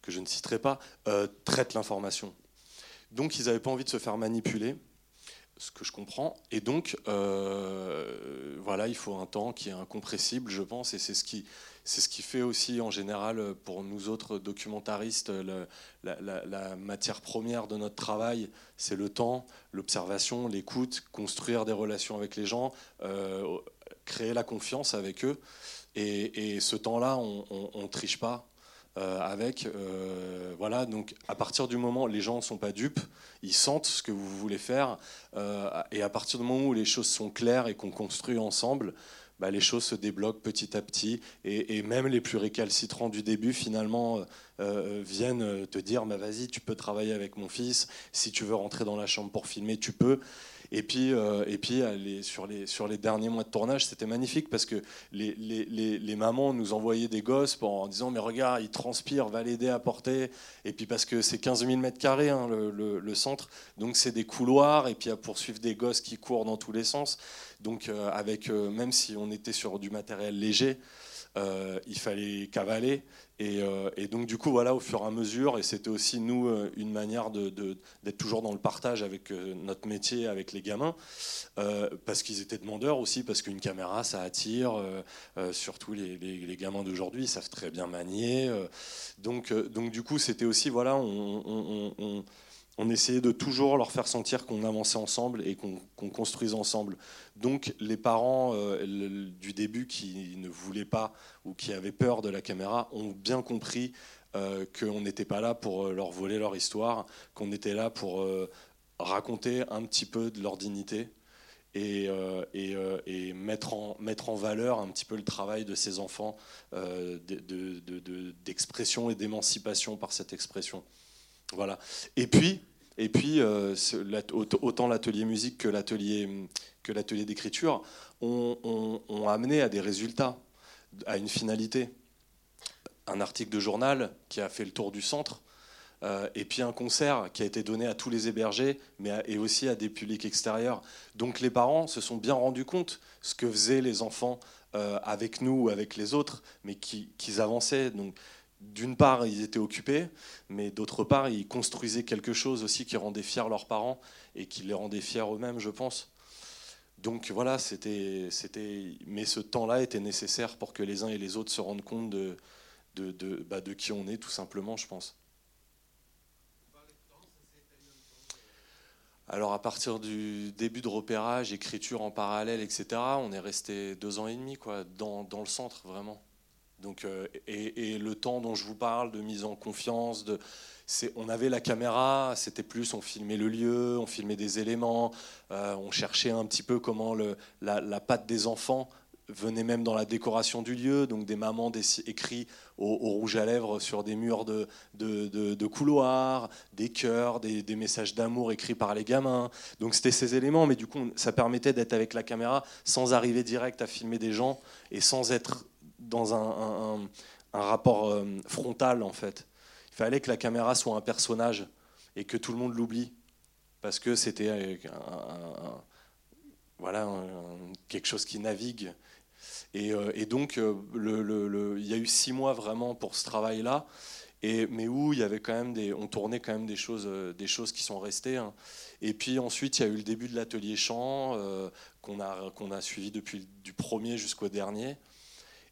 que je ne citerai pas, euh, traitent l'information. Donc ils n'avaient pas envie de se faire manipuler, ce que je comprends. Et donc, euh, voilà, il faut un temps qui est incompressible, je pense, et c'est ce qui, c'est ce qui fait aussi en général pour nous autres documentaristes la, matière première de notre travail, c'est le temps, l'observation, l'écoute, construire des relations avec les gens, euh, créer la confiance avec eux. Et, ce temps-là, on ne triche pas. Euh, avec euh, voilà donc à partir du moment les gens ne sont pas dupes ils sentent ce que vous voulez faire et à partir du moment où les choses sont claires et qu'on construit ensemble bah, les choses se débloquent petit à petit. Et, même les plus récalcitrants du début finalement viennent te dire bah, vas-y tu peux travailler avec mon fils. Si tu veux rentrer dans la chambre pour filmer tu peux et puis, euh, et puis sur, les, derniers mois de tournage, c'était magnifique parce que les, mamans nous envoyaient des gosses en disant Mais regarde, il transpire, va l'aider à porter. Et puis parce que c'est 15 000 mètres carrés hein, le, le, centre, donc c'est des couloirs et puis à poursuivre des gosses qui courent dans tous les sens. Donc, euh, avec, euh, même si on était sur du matériel léger, il fallait cavaler. Euh, et, donc du coup, voilà, au fur et à mesure, et c'était aussi nous euh, une manière d'être toujours dans le partage avec euh, notre métier, avec les gamins, parce qu'ils étaient demandeurs aussi, parce qu'une caméra, ça attire, surtout les, gamins d'aujourd'hui, ils savent très bien manier. donc, donc du coup, c'était aussi, voilà, on essayait de toujours leur faire sentir qu'on avançait ensemble et qu'on construisait ensemble. Donc les parents euh, du début qui ne voulaient pas ou qui avaient peur de la caméra ont bien compris euh, qu'on n'était pas là pour euh, leur voler leur histoire, qu'on était là pour raconter un petit peu de leur dignité et, mettre, en, mettre, en, valeur un petit peu le travail de ces enfants d'expression et d'émancipation par cette expression. Voilà. Et puis, et puis euh, autant l'atelier musique que l'atelier que l'atelier d'écriture ont, amené à des résultats, à une finalité. Un article de journal qui a fait le tour du centre, euh, et puis un concert qui a été donné à tous les hébergés, mais et aussi à des publics extérieurs. Donc les parents se sont bien rendus compte ce que faisaient les enfants euh, avec nous ou avec les autres, mais qu'ils avançaient. Donc d'une part, ils étaient occupés, mais d'autre part, ils construisaient quelque chose aussi qui rendait fiers leurs parents et qui les rendait fiers eux-mêmes, je pense. Donc voilà, c'était, mais ce temps-là était nécessaire pour que les uns et les autres se rendent compte bah, de qui on est, tout simplement, je pense. Alors à partir du début de repérage, écriture en parallèle, etc., on est resté deux ans et demi quoi, dans le centre, vraiment. Donc, euh, et, le temps dont je vous parle de mise en confiance, on avait la caméra, c'était plus, on filmait le lieu, on filmait des éléments, euh, on cherchait un petit peu comment la, patte des enfants venait même dans la décoration du lieu, donc des mamans écrits au, rouge à lèvres sur des murs de, couloirs, des cœurs, des, des messages d'amour écrits par les gamins. Donc c'était ces éléments, mais du coup ça permettait d'être avec la caméra sans arriver direct à filmer des gens et sans être dans un, rapport euh, frontal en fait. Il fallait que la caméra soit un personnage et que tout le monde l'oublie parce que c'était voilà quelque chose qui navigue. Et, euh, donc euh, il y a eu six mois vraiment pour ce travail-là. Mais où il y avait quand même on tournait quand même des choses, des choses qui sont restées. Hein. Et puis ensuite, il y a eu le début de l'atelier chant qu'on a, qu'on a suivi depuis du premier jusqu'au dernier.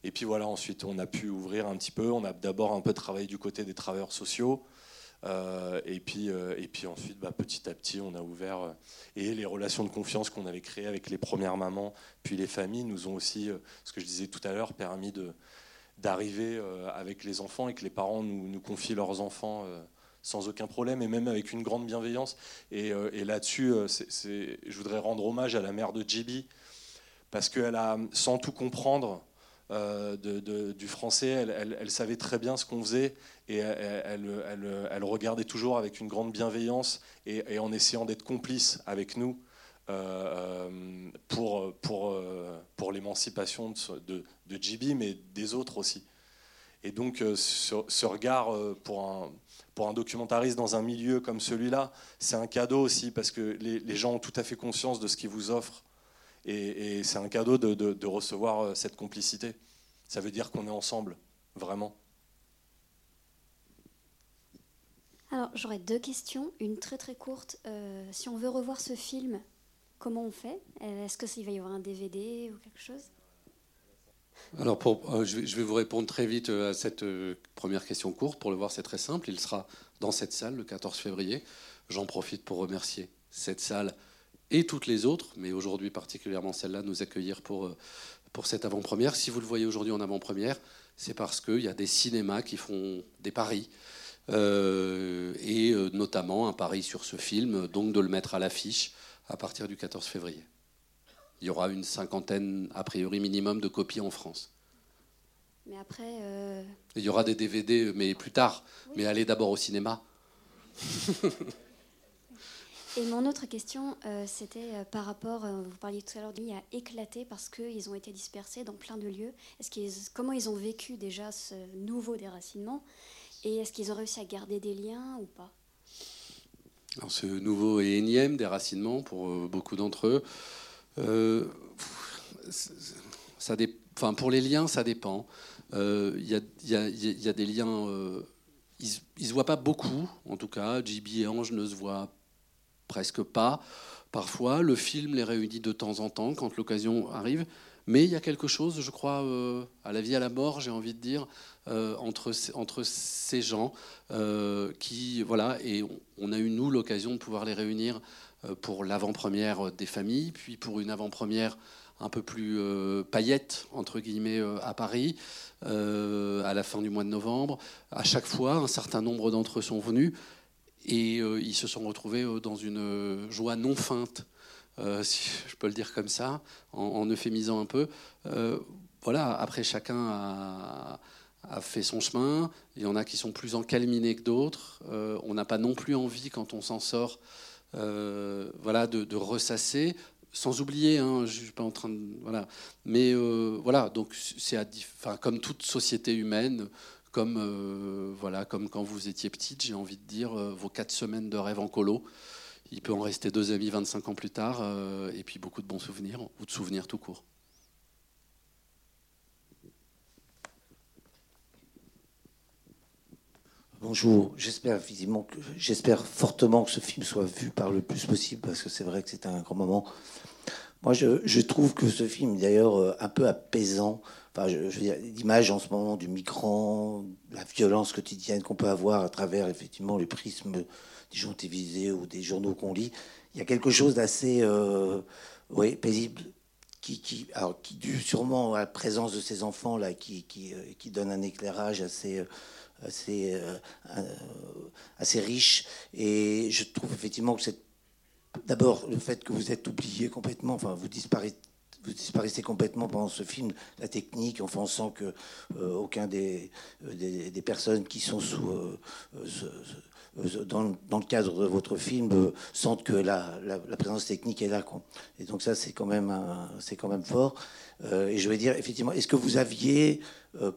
Et puis voilà, ensuite on a pu ouvrir un petit peu. On a d'abord un peu travaillé du côté des travailleurs sociaux. Euh, et, puis, euh, et puis ensuite, bah, petit à petit, on a ouvert. Euh, et les relations de confiance qu'on avait créées avec les premières mamans, puis les familles, nous ont aussi, ce que je disais tout à l'heure, permis d'arriver avec les enfants et que les parents nous, confient leurs enfants sans aucun problème et même avec une grande bienveillance. Et, là-dessus, je voudrais rendre hommage à la mère de Jibi parce qu'elle a, sans tout comprendre, euh, du français, elle, savait très bien ce qu'on faisait et elle, regardait toujours avec une grande bienveillance et, en essayant d'être complice avec nous euh, euh, pour l'émancipation de, de, mais des autres aussi. Et donc ce, regard pour un, pour documentariste dans un milieu comme celui-là, c'est un cadeau aussi parce que les, gens ont tout à fait conscience de ce qu'ils vous offrent et, c'est un cadeau de, recevoir euh, cette complicité. Ça veut dire qu'on est ensemble, vraiment. Alors, j'aurais deux questions. Une très très courte. Euh, si on veut revoir ce film, comment on fait? Est-ce qu'il va y avoir un DVD ou quelque chose? Alors, pour, euh, je, vais, vous répondre très vite à cette première question courte. Pour le voir, c'est très simple. Il sera dans cette salle le 14 février. J'en profite pour remercier cette salle et toutes les autres, mais aujourd'hui particulièrement celle-là, nous accueillir pour, euh, pour cette avant-première. Si vous le voyez aujourd'hui en avant-première, c'est parce qu'il y a des cinémas qui font des paris, euh, et euh, notamment un pari sur ce film, donc de le mettre à l'affiche à partir du 14 février. Il y aura une cinquantaine, a priori minimum, de copies en France. Mais après. Euh, Il y aura des DVD, mais plus tard. Mais allez d'abord au cinéma. [LAUGHS] Et mon autre question, euh, c'était euh, par rapport, vous parliez tout à l'heure de à éclater parce qu'ils ont été dispersés dans plein de lieux. Est-ce qu'ils, comment ils ont vécu déjà ce nouveau déracinement Et est-ce qu'ils ont réussi à garder des liens ou pas? Alors, Ce nouveau et énième déracinement pour beaucoup d'entre eux, ça enfin, pour les liens, ça dépend. Il euh, y, a, des liens. Euh, ils ne se voient pas beaucoup, en tout cas. JB et Ange ne se voient presque pas. Parfois, le film les réunit de temps en temps quand l'occasion arrive. Mais il y a quelque chose, je crois, euh, à la vie, à la mort, j'ai envie de dire, entre, entre ces gens qui, voilà, et on a eu, nous, l'occasion de pouvoir les réunir pour l'avant-première des familles, puis pour une avant-première un peu plus euh, paillettes, entre guillemets, euh, à Paris, euh, à la fin du mois de novembre. À chaque fois, un certain nombre d'entre eux sont venus et ils se sont retrouvés dans une joie non feinte, si [LAUGHS] je peux le dire comme ça, en, euphémisant un peu. voilà, après, chacun a, fait son chemin. Il y en a qui sont plus encalminés que d'autres. on n'a pas non plus envie, quand on s'en sort, voilà, de, ressasser sans oublier, hein, je suis pas en train de voilà, mais euh, voilà, donc c'est comme toute société humaine, comme euh, voilà, comme quand vous étiez petite, j'ai envie de dire euh, vos quatre semaines de rêve en colo, il peut en rester deux amis 25 ans plus tard, et puis beaucoup de bons souvenirs ou de souvenirs tout court. Bonjour, j'espère j'espère fortement que ce film soit vu par le plus possible parce que c'est vrai que c'est un grand moment. Moi, je, trouve que ce film, d'ailleurs, euh, un peu apaisant. Enfin, je, dire, l'image en ce moment du migrant, la violence quotidienne qu'on peut avoir à travers effectivement le prisme des journaux télévisés ou des journaux qu'on lit. Il y a quelque chose d'assez, euh, paisible qui, qui, alors, qui dû sûrement à la présence de ces enfants là, qui, qui, euh, qui donne un éclairage assez assez, euh, euh, assez riche. Et je trouve effectivement que c'est d'abord le fait que vous êtes oublié complètement, enfin vous disparaissez vous disparaissez complètement pendant ce film, la technique, enfin on sent que euh, aucun des, des, personnes qui sont sous, dans, dans, le cadre de votre film sentent que la, présence technique est là. Et donc ça c'est quand même c'est quand même fort. et je vais dire effectivement, est-ce que vous aviez euh,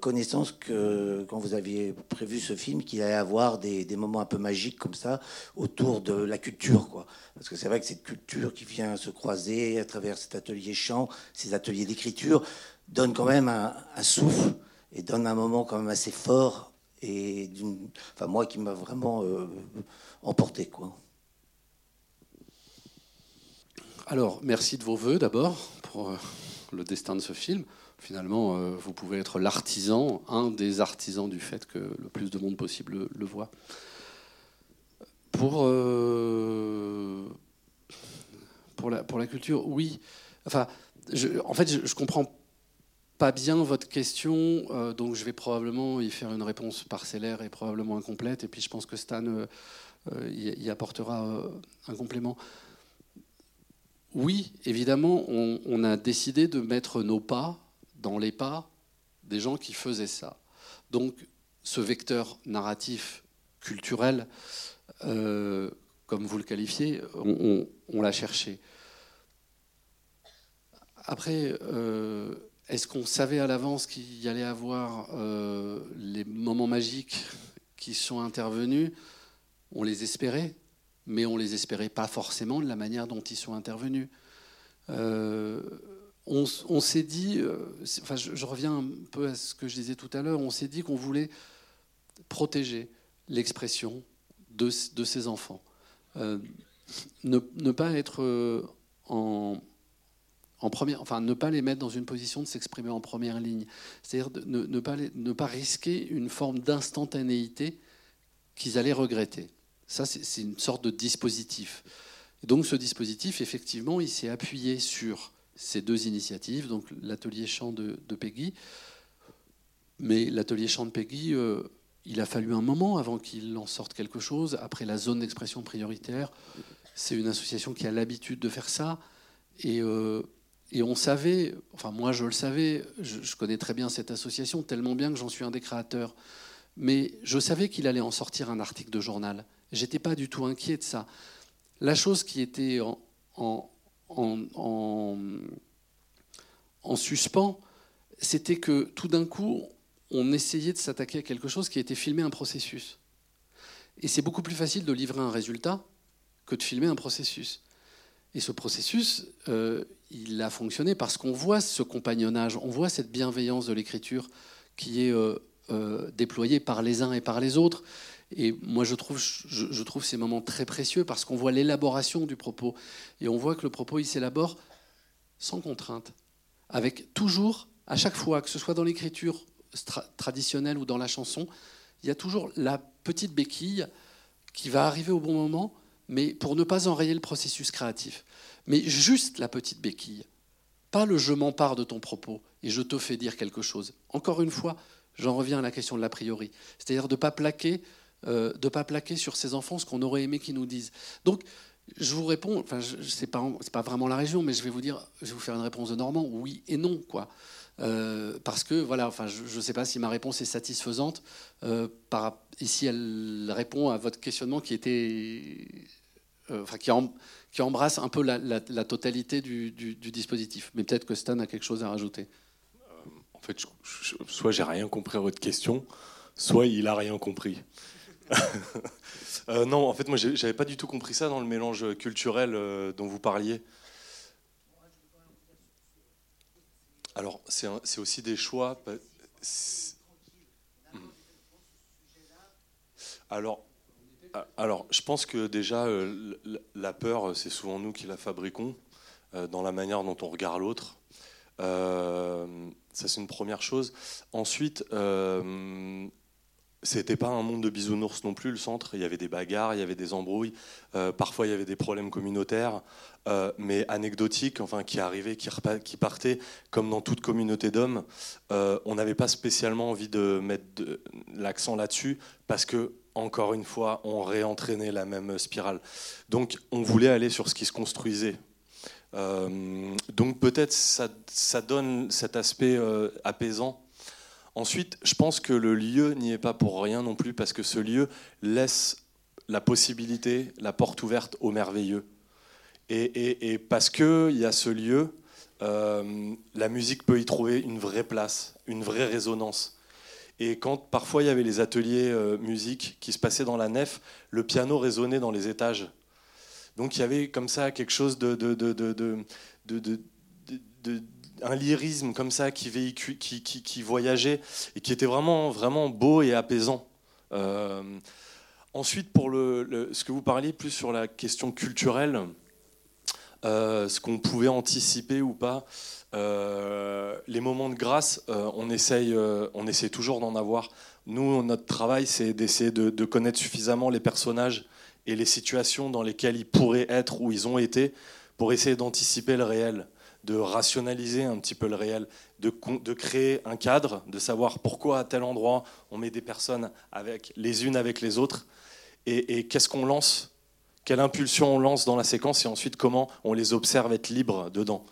connaissance que quand vous aviez prévu ce film, qu'il allait avoir des, moments un peu magiques comme ça autour de la culture, quoi. Parce que c'est vrai que cette culture qui vient se croiser à travers cet atelier chant, ces ateliers d'écriture, donne quand même un, souffle et donne un moment quand même assez fort et enfin moi qui m'a vraiment euh, emporté, quoi. Alors, merci de vos voeux d'abord pour euh, le destin de ce film finalement, euh, vous pouvez être l'artisan, un des artisans du fait que le plus de monde possible le, voit. Pour, euh, pour, la, pour la culture, oui. Enfin, en fait, je, ne comprends pas bien votre question, euh, donc je vais probablement y faire une réponse parcellaire et probablement incomplète, et puis je pense que Stan y, apportera un complément. Oui, évidemment, on, a décidé de mettre nos pas dans les pas des gens qui faisaient ça. Donc ce vecteur narratif culturel, euh, comme vous le qualifiez, on, l'a cherché. Après, euh, est-ce qu'on savait à l'avance qu'il y allait avoir euh, les moments magiques qui sont intervenus? On les espérait, mais on les espérait pas forcément de la manière dont ils sont intervenus on, s'est dit, euh, enfin, je, reviens un peu à ce que je disais tout à l'heure, on s'est dit qu'on voulait protéger l'expression de, ces enfants. Euh, ne, pas être euh, en, première, enfin, ne pas les mettre dans une position de s'exprimer en première ligne. C'est-à-dire ne, pas ne pas risquer une forme d'instantanéité qu'ils allaient regretter. Ça, c'est une sorte de dispositif. Et donc, ce dispositif, effectivement, il s'est appuyé sur ces deux initiatives, donc l'atelier chant de, Peggy. Mais l'atelier chant de Peggy, euh, il a fallu un moment avant qu'il en sorte quelque chose. Après la zone d'expression prioritaire, c'est une association qui a l'habitude de faire ça. Et euh, et on savait, enfin moi je le savais, je, connais très bien cette association, tellement bien que j'en suis un des créateurs, mais je savais qu'il allait en sortir un article de journal. J'étais pas du tout inquiet de ça. La chose qui était en, en, en suspens, c'était que tout d'un coup, on essayait de s'attaquer à quelque chose qui était filmer un processus. Et c'est beaucoup plus facile de livrer un résultat que de filmer un processus. Et ce processus, euh, il a fonctionné parce qu'on voit ce compagnonnage, on voit cette bienveillance de l'écriture qui est euh, euh, déployée par les uns et par les autres. Et moi, je trouve, ces moments très précieux parce qu'on voit l'élaboration du propos. Et on voit que le propos, il s'élabore sans contrainte, avec toujours, à chaque fois, que ce soit dans l'écriture traditionnelle ou dans la chanson, il y a toujours la petite béquille qui va arriver au bon moment, mais pour ne pas enrayer le processus créatif. Mais juste la petite béquille, pas le je m'empare de ton propos et je te fais dire quelque chose. Encore une fois, j'en reviens à la question de l'a priori, c'est-à-dire de ne pas plaquer, euh, de pas plaquer sur ces enfants ce qu'on aurait aimé qu'ils nous disent. Donc, je vous réponds, enfin, ce n'est pas, pas, vraiment la région, mais je vais vous dire, je vais vous faire une réponse de Normand, oui et non, quoi. Euh, parce que voilà, enfin, je ne sais pas si ma réponse est satisfaisante. Euh, par, ici, elle répond à votre questionnement qui était, euh, enfin, qui, qui, embrasse un peu la, totalité du, dispositif. Mais peut-être que Stan a quelque chose à rajouter. en fait, soit j'ai rien compris à votre question, soit il a rien compris. [LAUGHS] non, en fait, moi, j'avais pas du tout compris ça dans le mélange culturel dont vous parliez. Alors, c'est aussi des choix. Hmm. Alors, alors, je pense que déjà, euh, la peur, c'est souvent nous qui la fabriquons euh, dans la manière dont on regarde l'autre. Euh, ça, c'est une première chose. Ensuite, c'était pas un monde de bisounours non plus, le centre. Il y avait des bagarres, il y avait des embrouilles. parfois, il y avait des problèmes communautaires. Euh, mais anecdotique, enfin qui arrivait, qui, partait, comme dans toute communauté d'hommes. Euh, on n'avait pas spécialement envie de mettre l'accent là-dessus parce que, encore une fois, on réentraînait la même spirale. Donc, on voulait aller sur ce qui se construisait. Euh, donc, peut-être ça, ça, donne cet aspect apaisant. Ensuite, je pense que le lieu n'y est pas pour rien non plus parce que ce lieu laisse la possibilité, la porte ouverte au merveilleux. Et, parce qu'il y a ce lieu, euh, la musique peut y trouver une vraie place, une vraie résonance. Et quand parfois il y avait les ateliers euh, musique qui se passaient dans la nef, le piano résonnait dans les étages. Donc il y avait comme ça quelque chose de, de, un lyrisme comme ça qui, véhicule, qui, voyageait et qui était vraiment, vraiment beau et apaisant. Euh, ensuite, pour le, ce que vous parliez plus sur la question culturelle, euh, ce qu'on pouvait anticiper ou pas. Euh, les moments de grâce, on, essaye, on essaie toujours d'en avoir. Nous, notre travail, c'est d'essayer de, connaître suffisamment les personnages et les situations dans lesquelles ils pourraient être ou ils ont été pour essayer d'anticiper le réel, de rationaliser un petit peu le réel, de, créer un cadre, de savoir pourquoi à tel endroit on met des personnes avec, les unes avec les autres et, et qu'est-ce qu'on lance quelle impulsion on lance dans la séquence et ensuite comment on les observe être libres dedans.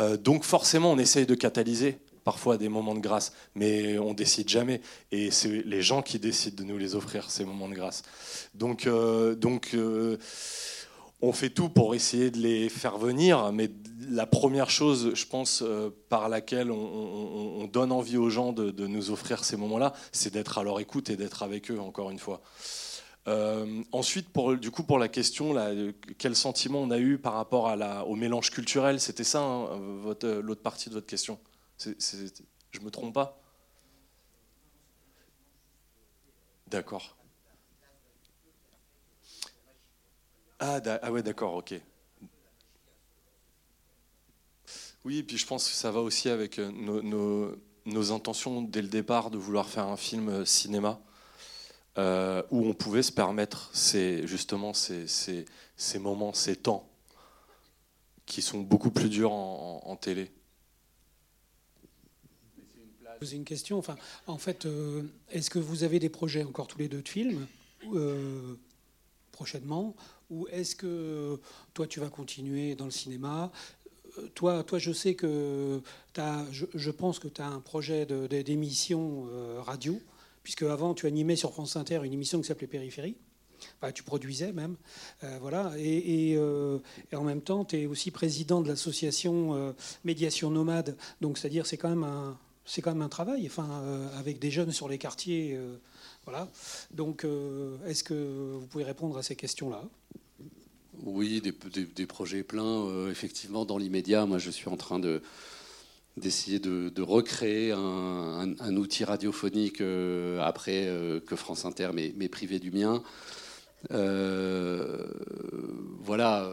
Euh, donc forcément, on essaye de catalyser parfois des moments de grâce, mais on décide jamais. Et c'est les gens qui décident de nous les offrir, ces moments de grâce. Donc, euh, donc euh, on fait tout pour essayer de les faire venir, mais la première chose, je pense, par laquelle on, donne envie aux gens de, nous offrir ces moments-là, c'est d'être à leur écoute et d'être avec eux, encore une fois. Euh, ensuite, pour, du coup, pour la question, quel sentiment on a eu par rapport au mélange culturel C'était ça, hein, l'autre partie de votre question Je Je me trompe pas? D'accord. Ah, ah, ouais, d'accord, ok. Oui, et puis je pense que ça va aussi avec euh, nos, intentions dès le départ de vouloir faire un film euh, cinéma. Euh, où on pouvait se permettre ces, justement ces, moments, ces temps qui sont beaucoup plus durs en, télé. Poser une question. En fait, est-ce que vous avez des projets encore tous les deux de films prochainement, ou est-ce que toi tu vas continuer dans le cinéma? Toi, toi, je sais que as, je, pense que tu as un projet d'émission radio, puisque avant tu animais sur France Inter une émission qui s'appelait Périphérie. tu produisais même. voilà. Et, en même temps, tu es aussi président de l'association Médiation Nomade. Donc, c'est-à-dire, c'est quand même un, quand même un travail, enfin, avec des jeunes sur les quartiers. Voilà. Donc, est-ce que vous pouvez répondre à ces questions-là? Oui, des, projets pleins. Euh, effectivement, dans l'immédiat, moi, je suis en train de d'essayer de, recréer un, outil radiophonique euh, après euh, que France Inter m'ait privé du mien. Voilà,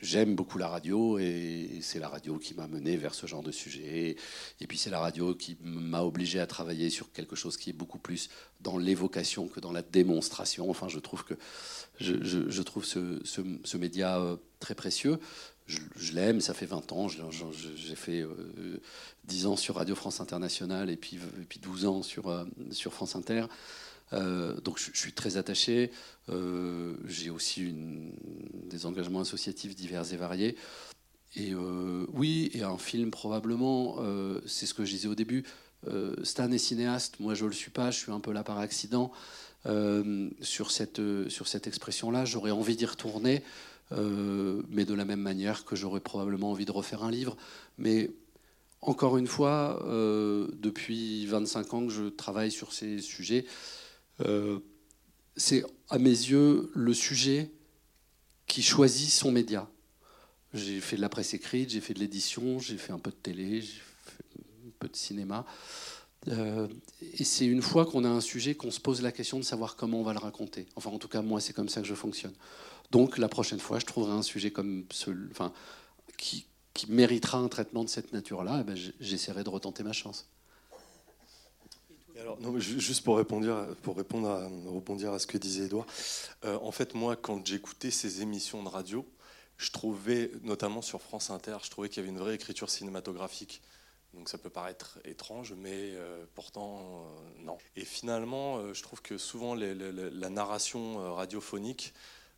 j'aime beaucoup la radio et c'est la radio qui m'a mené vers ce genre de sujet. Et puis c'est la radio qui m'a obligé à travailler sur quelque chose qui est beaucoup plus dans l'évocation que dans la démonstration. Enfin, je trouve que je, trouve ce, média euh, très précieux. Je, l'aime, ça fait 20 ans. J'ai fait 10 euh, ans sur Radio France Internationale et puis, puis 12 ans euh, sur France Inter. Donc je, suis très attaché. J'ai aussi des engagements associatifs divers et variés. Et oui, et un film probablement, c'est ce que je disais au début. Stan est cinéaste, moi je ne le suis pas, je suis un peu là par accident. Euh, sur cette, sur cette expression-là. J'aurais envie d'y retourner, euh, mais de la même manière que j'aurais probablement envie de refaire un livre. Mais encore une fois, euh, depuis 25 ans que je travaille sur ces sujets, c'est à mes yeux le sujet qui choisit son média. J'ai fait de la presse écrite, j'ai fait de l'édition, j'ai fait un peu de télé, j'ai fait un peu de cinéma. Euh, et c'est une fois qu'on a un sujet qu'on se pose la question de savoir comment on va le raconter. Enfin, en tout cas, moi, c'est comme ça que je fonctionne. Donc, la prochaine fois, je trouverai un sujet comme enfin, qui, qui méritera un traitement de cette nature-là. Eh ben, j'essaierai de retenter ma chance. Alors, juste pour répondre, à, rebondir à ce que disait Edouard, euh, en fait, moi, quand j'écoutais ces émissions de radio, je trouvais, notamment sur France Inter, je trouvais qu'il y avait une vraie écriture cinématographique. Donc ça peut paraître étrange, mais euh, pourtant euh, non. Et finalement, je trouve que souvent la narration radiophonique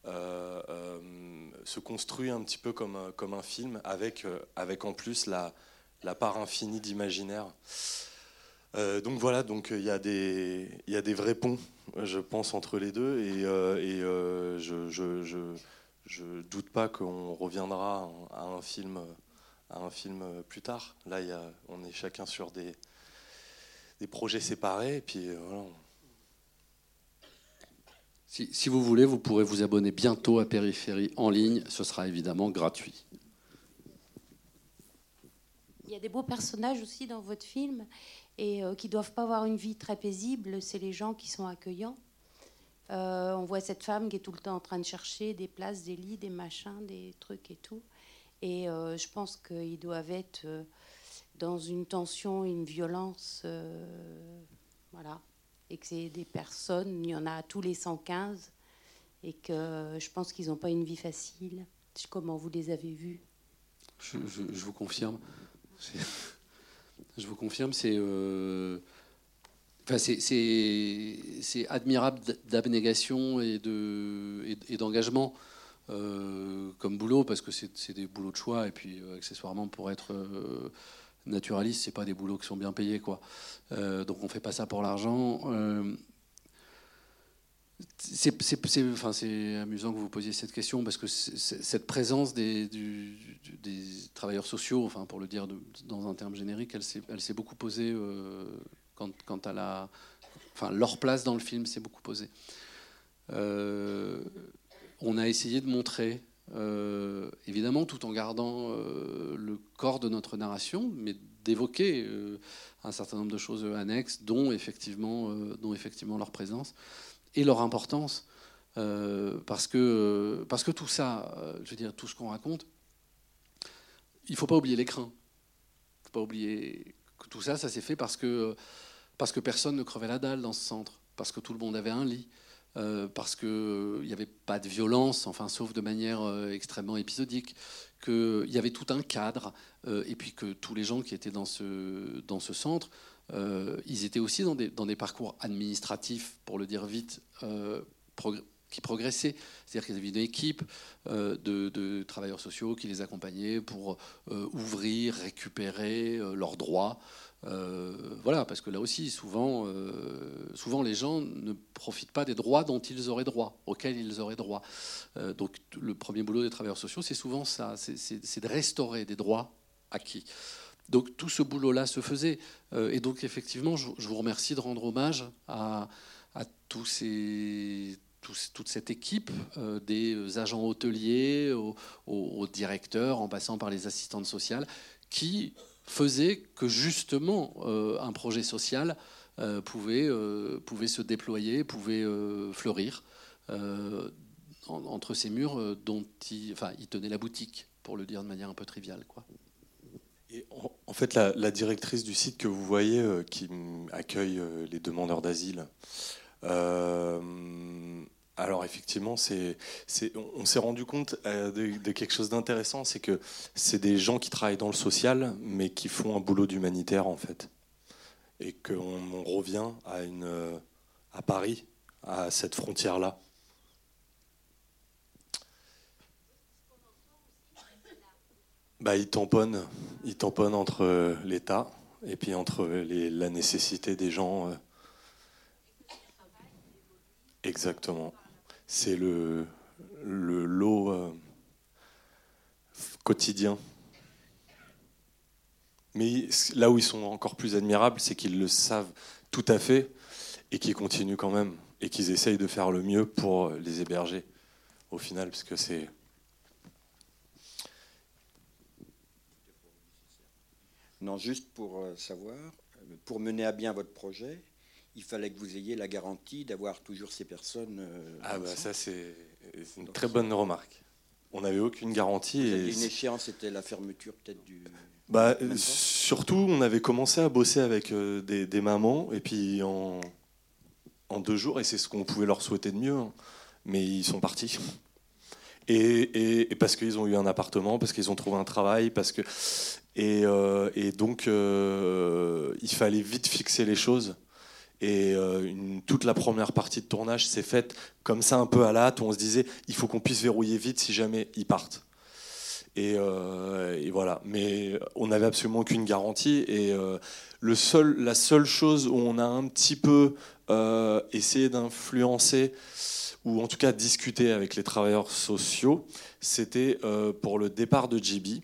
se construit un petit peu comme, comme un film, avec, avec en plus la, la part infinie d'imaginaire. Donc voilà, donc il y, a des, y a des vrais ponts, je pense, entre les deux, et, et je, je, je, je, doute pas qu'on reviendra à un film un film euh, plus tard. Là, il y a, on est chacun sur des, des projets séparés. Et puis, euh, voilà. si, si, vous voulez, vous pourrez vous abonner bientôt à Périphérie en ligne. Ce sera évidemment gratuit. Il y a des beaux personnages aussi dans votre film et euh, qui doivent pas avoir une vie très paisible. C'est les gens qui sont accueillants. on voit cette femme qui est tout le temps en train de chercher des places, des lits, des machins, des trucs et tout. Et euh, je pense qu'ils doivent être euh, dans une tension, une violence. Euh, voilà. Et que c'est des personnes, il y en a tous les 115. Et que je pense qu'ils n'ont pas une vie facile. Comment vous les avez vus je, vous confirme. Je vous confirme, c'est. Enfin, c'est admirable d'abnégation et d'engagement. Euh, comme boulot, parce que c'est des boulots de choix, et puis euh, accessoirement pour être euh, naturaliste, c'est pas des boulots qui sont bien payés, quoi. donc on fait pas ça pour l'argent. C'est amusant que vous posiez cette question parce que cette présence des, travailleurs sociaux, pour le dire dans un terme générique, elle s'est beaucoup posée quand, quand à enfin, leur place dans le film s'est beaucoup posée. On a essayé de montrer, euh, évidemment tout en gardant euh, le corps de notre narration, mais d'évoquer euh, un certain nombre de choses annexes, dont effectivement leur présence et leur importance. parce, que, parce que tout ça, je veux dire, tout ce qu'on raconte, il ne faut pas oublier l'écran. Il ne faut pas oublier que tout ça, ça s'est fait parce que personne ne crevait la dalle dans ce centre, parce que tout le monde avait un lit, euh, parce qu'il n'y avait pas de violence, enfin, sauf de manière euh, extrêmement épisodique, qu'il y avait tout un cadre, euh, et puis que tous les gens qui étaient dans ce, dans ce centre, ils étaient aussi dans des, dans des parcours administratifs, pour le dire vite, qui progressaient. C'est-à-dire qu'ils avaient une équipe euh, de, travailleurs sociaux qui les accompagnaient pour euh, ouvrir, récupérer euh, leurs droits. Voilà, parce que là aussi, souvent, souvent, les gens ne profitent pas des droits dont ils auraient droit, auxquels ils auraient droit. donc, le premier boulot des travailleurs sociaux, c'est souvent ça, c'est de restaurer des droits acquis. Donc tout ce boulot-là se faisait. et donc effectivement, je, vous remercie de rendre hommage à, tous ces, toute cette équipe, euh, des agents hôteliers aux, directeurs, en passant par les assistantes sociales, qui faisaient que justement euh, un projet social euh, pouvait, pouvait se déployer, pouvait fleurir entre ces murs dont il, enfin, il tenait la boutique, pour le dire de manière un peu triviale. Quoi. En, fait, la, directrice du site que vous voyez, qui accueille les demandeurs d'asile, euh, alors effectivement, on s'est rendu compte euh, de, quelque chose d'intéressant, c'est que c'est des gens qui travaillent dans le social, mais qui font un boulot d'humanitaire en fait, et qu'on revient à une à Paris, à cette frontière là. Bah, ils tamponnent, ils tamponnent entre l'État et puis entre la nécessité des gens. Euh, Exactement. C'est le, le lot euh, quotidien. Mais là où ils sont encore plus admirables, c'est qu'ils le savent tout à fait et qu'ils continuent quand même et qu'ils essayent de faire le mieux pour les héberger au final, parce que c'est. Non, juste pour euh, savoir, pour mener à bien votre projet, il fallait que vous ayez la garantie d'avoir toujours ces personnes. Euh, ah bah ça c'est une très bonne remarque. On n'avait aucune garantie. Et une échéance, c'était la fermeture peut-être du. Bah, surtout, on avait commencé à bosser avec euh, des, mamans, et puis en, en deux jours, et c'est ce qu'on pouvait leur souhaiter de mieux, hein. mais ils sont partis. Et, et, parce qu'ils ont eu un appartement, parce qu'ils ont trouvé un travail, parce que et, euh, et donc il fallait vite fixer les choses et euh, toute la première partie de tournage s'est faite comme ça, un peu à la hâte, où on se disait il faut qu'on puisse verrouiller vite si jamais ils partent. Et, euh, voilà. Mais on n'avait absolument aucune garantie. Et euh, la seule chose où on a un petit peu essayé d'influencer, ou en tout cas discuter avec les travailleurs sociaux, c'était pour le départ de JB.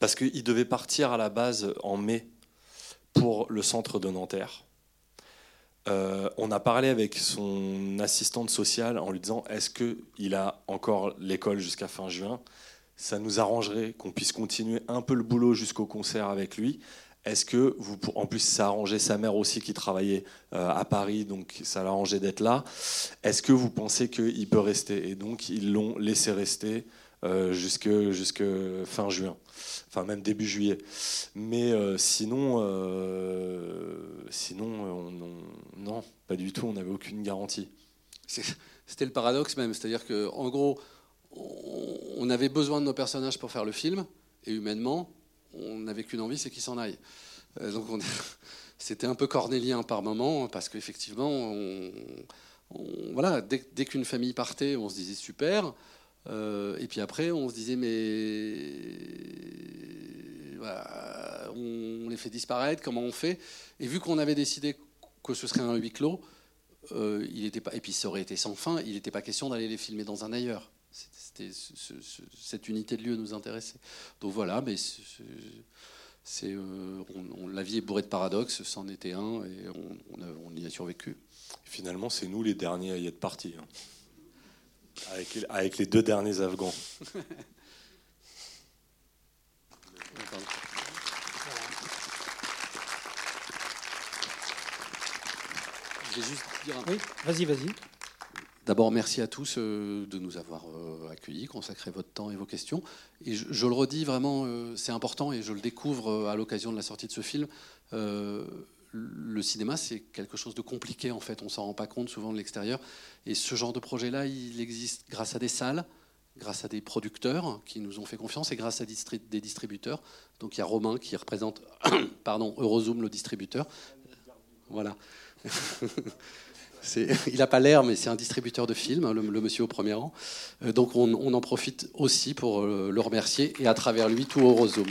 Parce qu'il devait partir à la base en mai pour le centre de Nanterre. Euh, on a parlé avec son assistante sociale en lui disant est-ce qu'il a encore l'école jusqu'à fin juin? Ça nous arrangerait qu'on puisse continuer un peu le boulot jusqu'au concert avec lui. Est-ce que vous, en plus, ça arrangeait sa mère aussi qui travaillait euh, à Paris, donc ça l'arrangeait d'être là? Est-ce que vous pensez qu'il peut rester? Et donc ils l'ont laissé rester euh, jusque, jusque fin juin, enfin même début juillet. Mais euh, sinon, euh, sinon non, pas du tout, on n'avait aucune garantie. C'était le paradoxe même, c'est-à-dire qu'en gros, on avait besoin de nos personnages pour faire le film, et humainement, on n'avait qu'une envie, c'est qu'ils s'en aillent. donc [LAUGHS] c'était un peu cornélien par moment, parce qu'effectivement, voilà, dès qu'une famille partait, on se disait super. Euh, et puis après, on se disait, mais on les fait disparaître, comment on fait? Et vu qu'on avait décidé que ce serait un huis clos, euh, il était pas, et puis ça aurait été sans fin, il n'était pas question d'aller les filmer dans un ailleurs. C'était, cette unité de lieu nous intéressait. Donc voilà, mais c'est, euh, la vie est bourrée de paradoxes, c'en était un, et on, y a survécu. finalement, c'est nous les derniers à y être partis. Hein. Avec, les deux derniers Afghans. Oui, vas-y, vas-y. D'abord, merci à tous euh, de nous avoir euh, accueillis, consacré votre temps et vos questions. Et je, le redis vraiment, euh, c'est important et je le découvre à l'occasion de la sortie de ce film le cinéma, c'est quelque chose de compliqué en fait. On s'en rend pas compte souvent de l'extérieur. Et ce genre de projet-là, il existe grâce à des salles, grâce à des producteurs qui nous ont fait confiance et grâce à des distributeurs. Donc il y a Romain qui représente, [COUGHS] pardon, Eurozoom, le distributeur. Voilà. [LAUGHS] il n'a pas l'air, mais c'est un distributeur de films, le, monsieur au premier rang. donc on, en profite aussi pour le remercier et à travers lui tout Eurozone.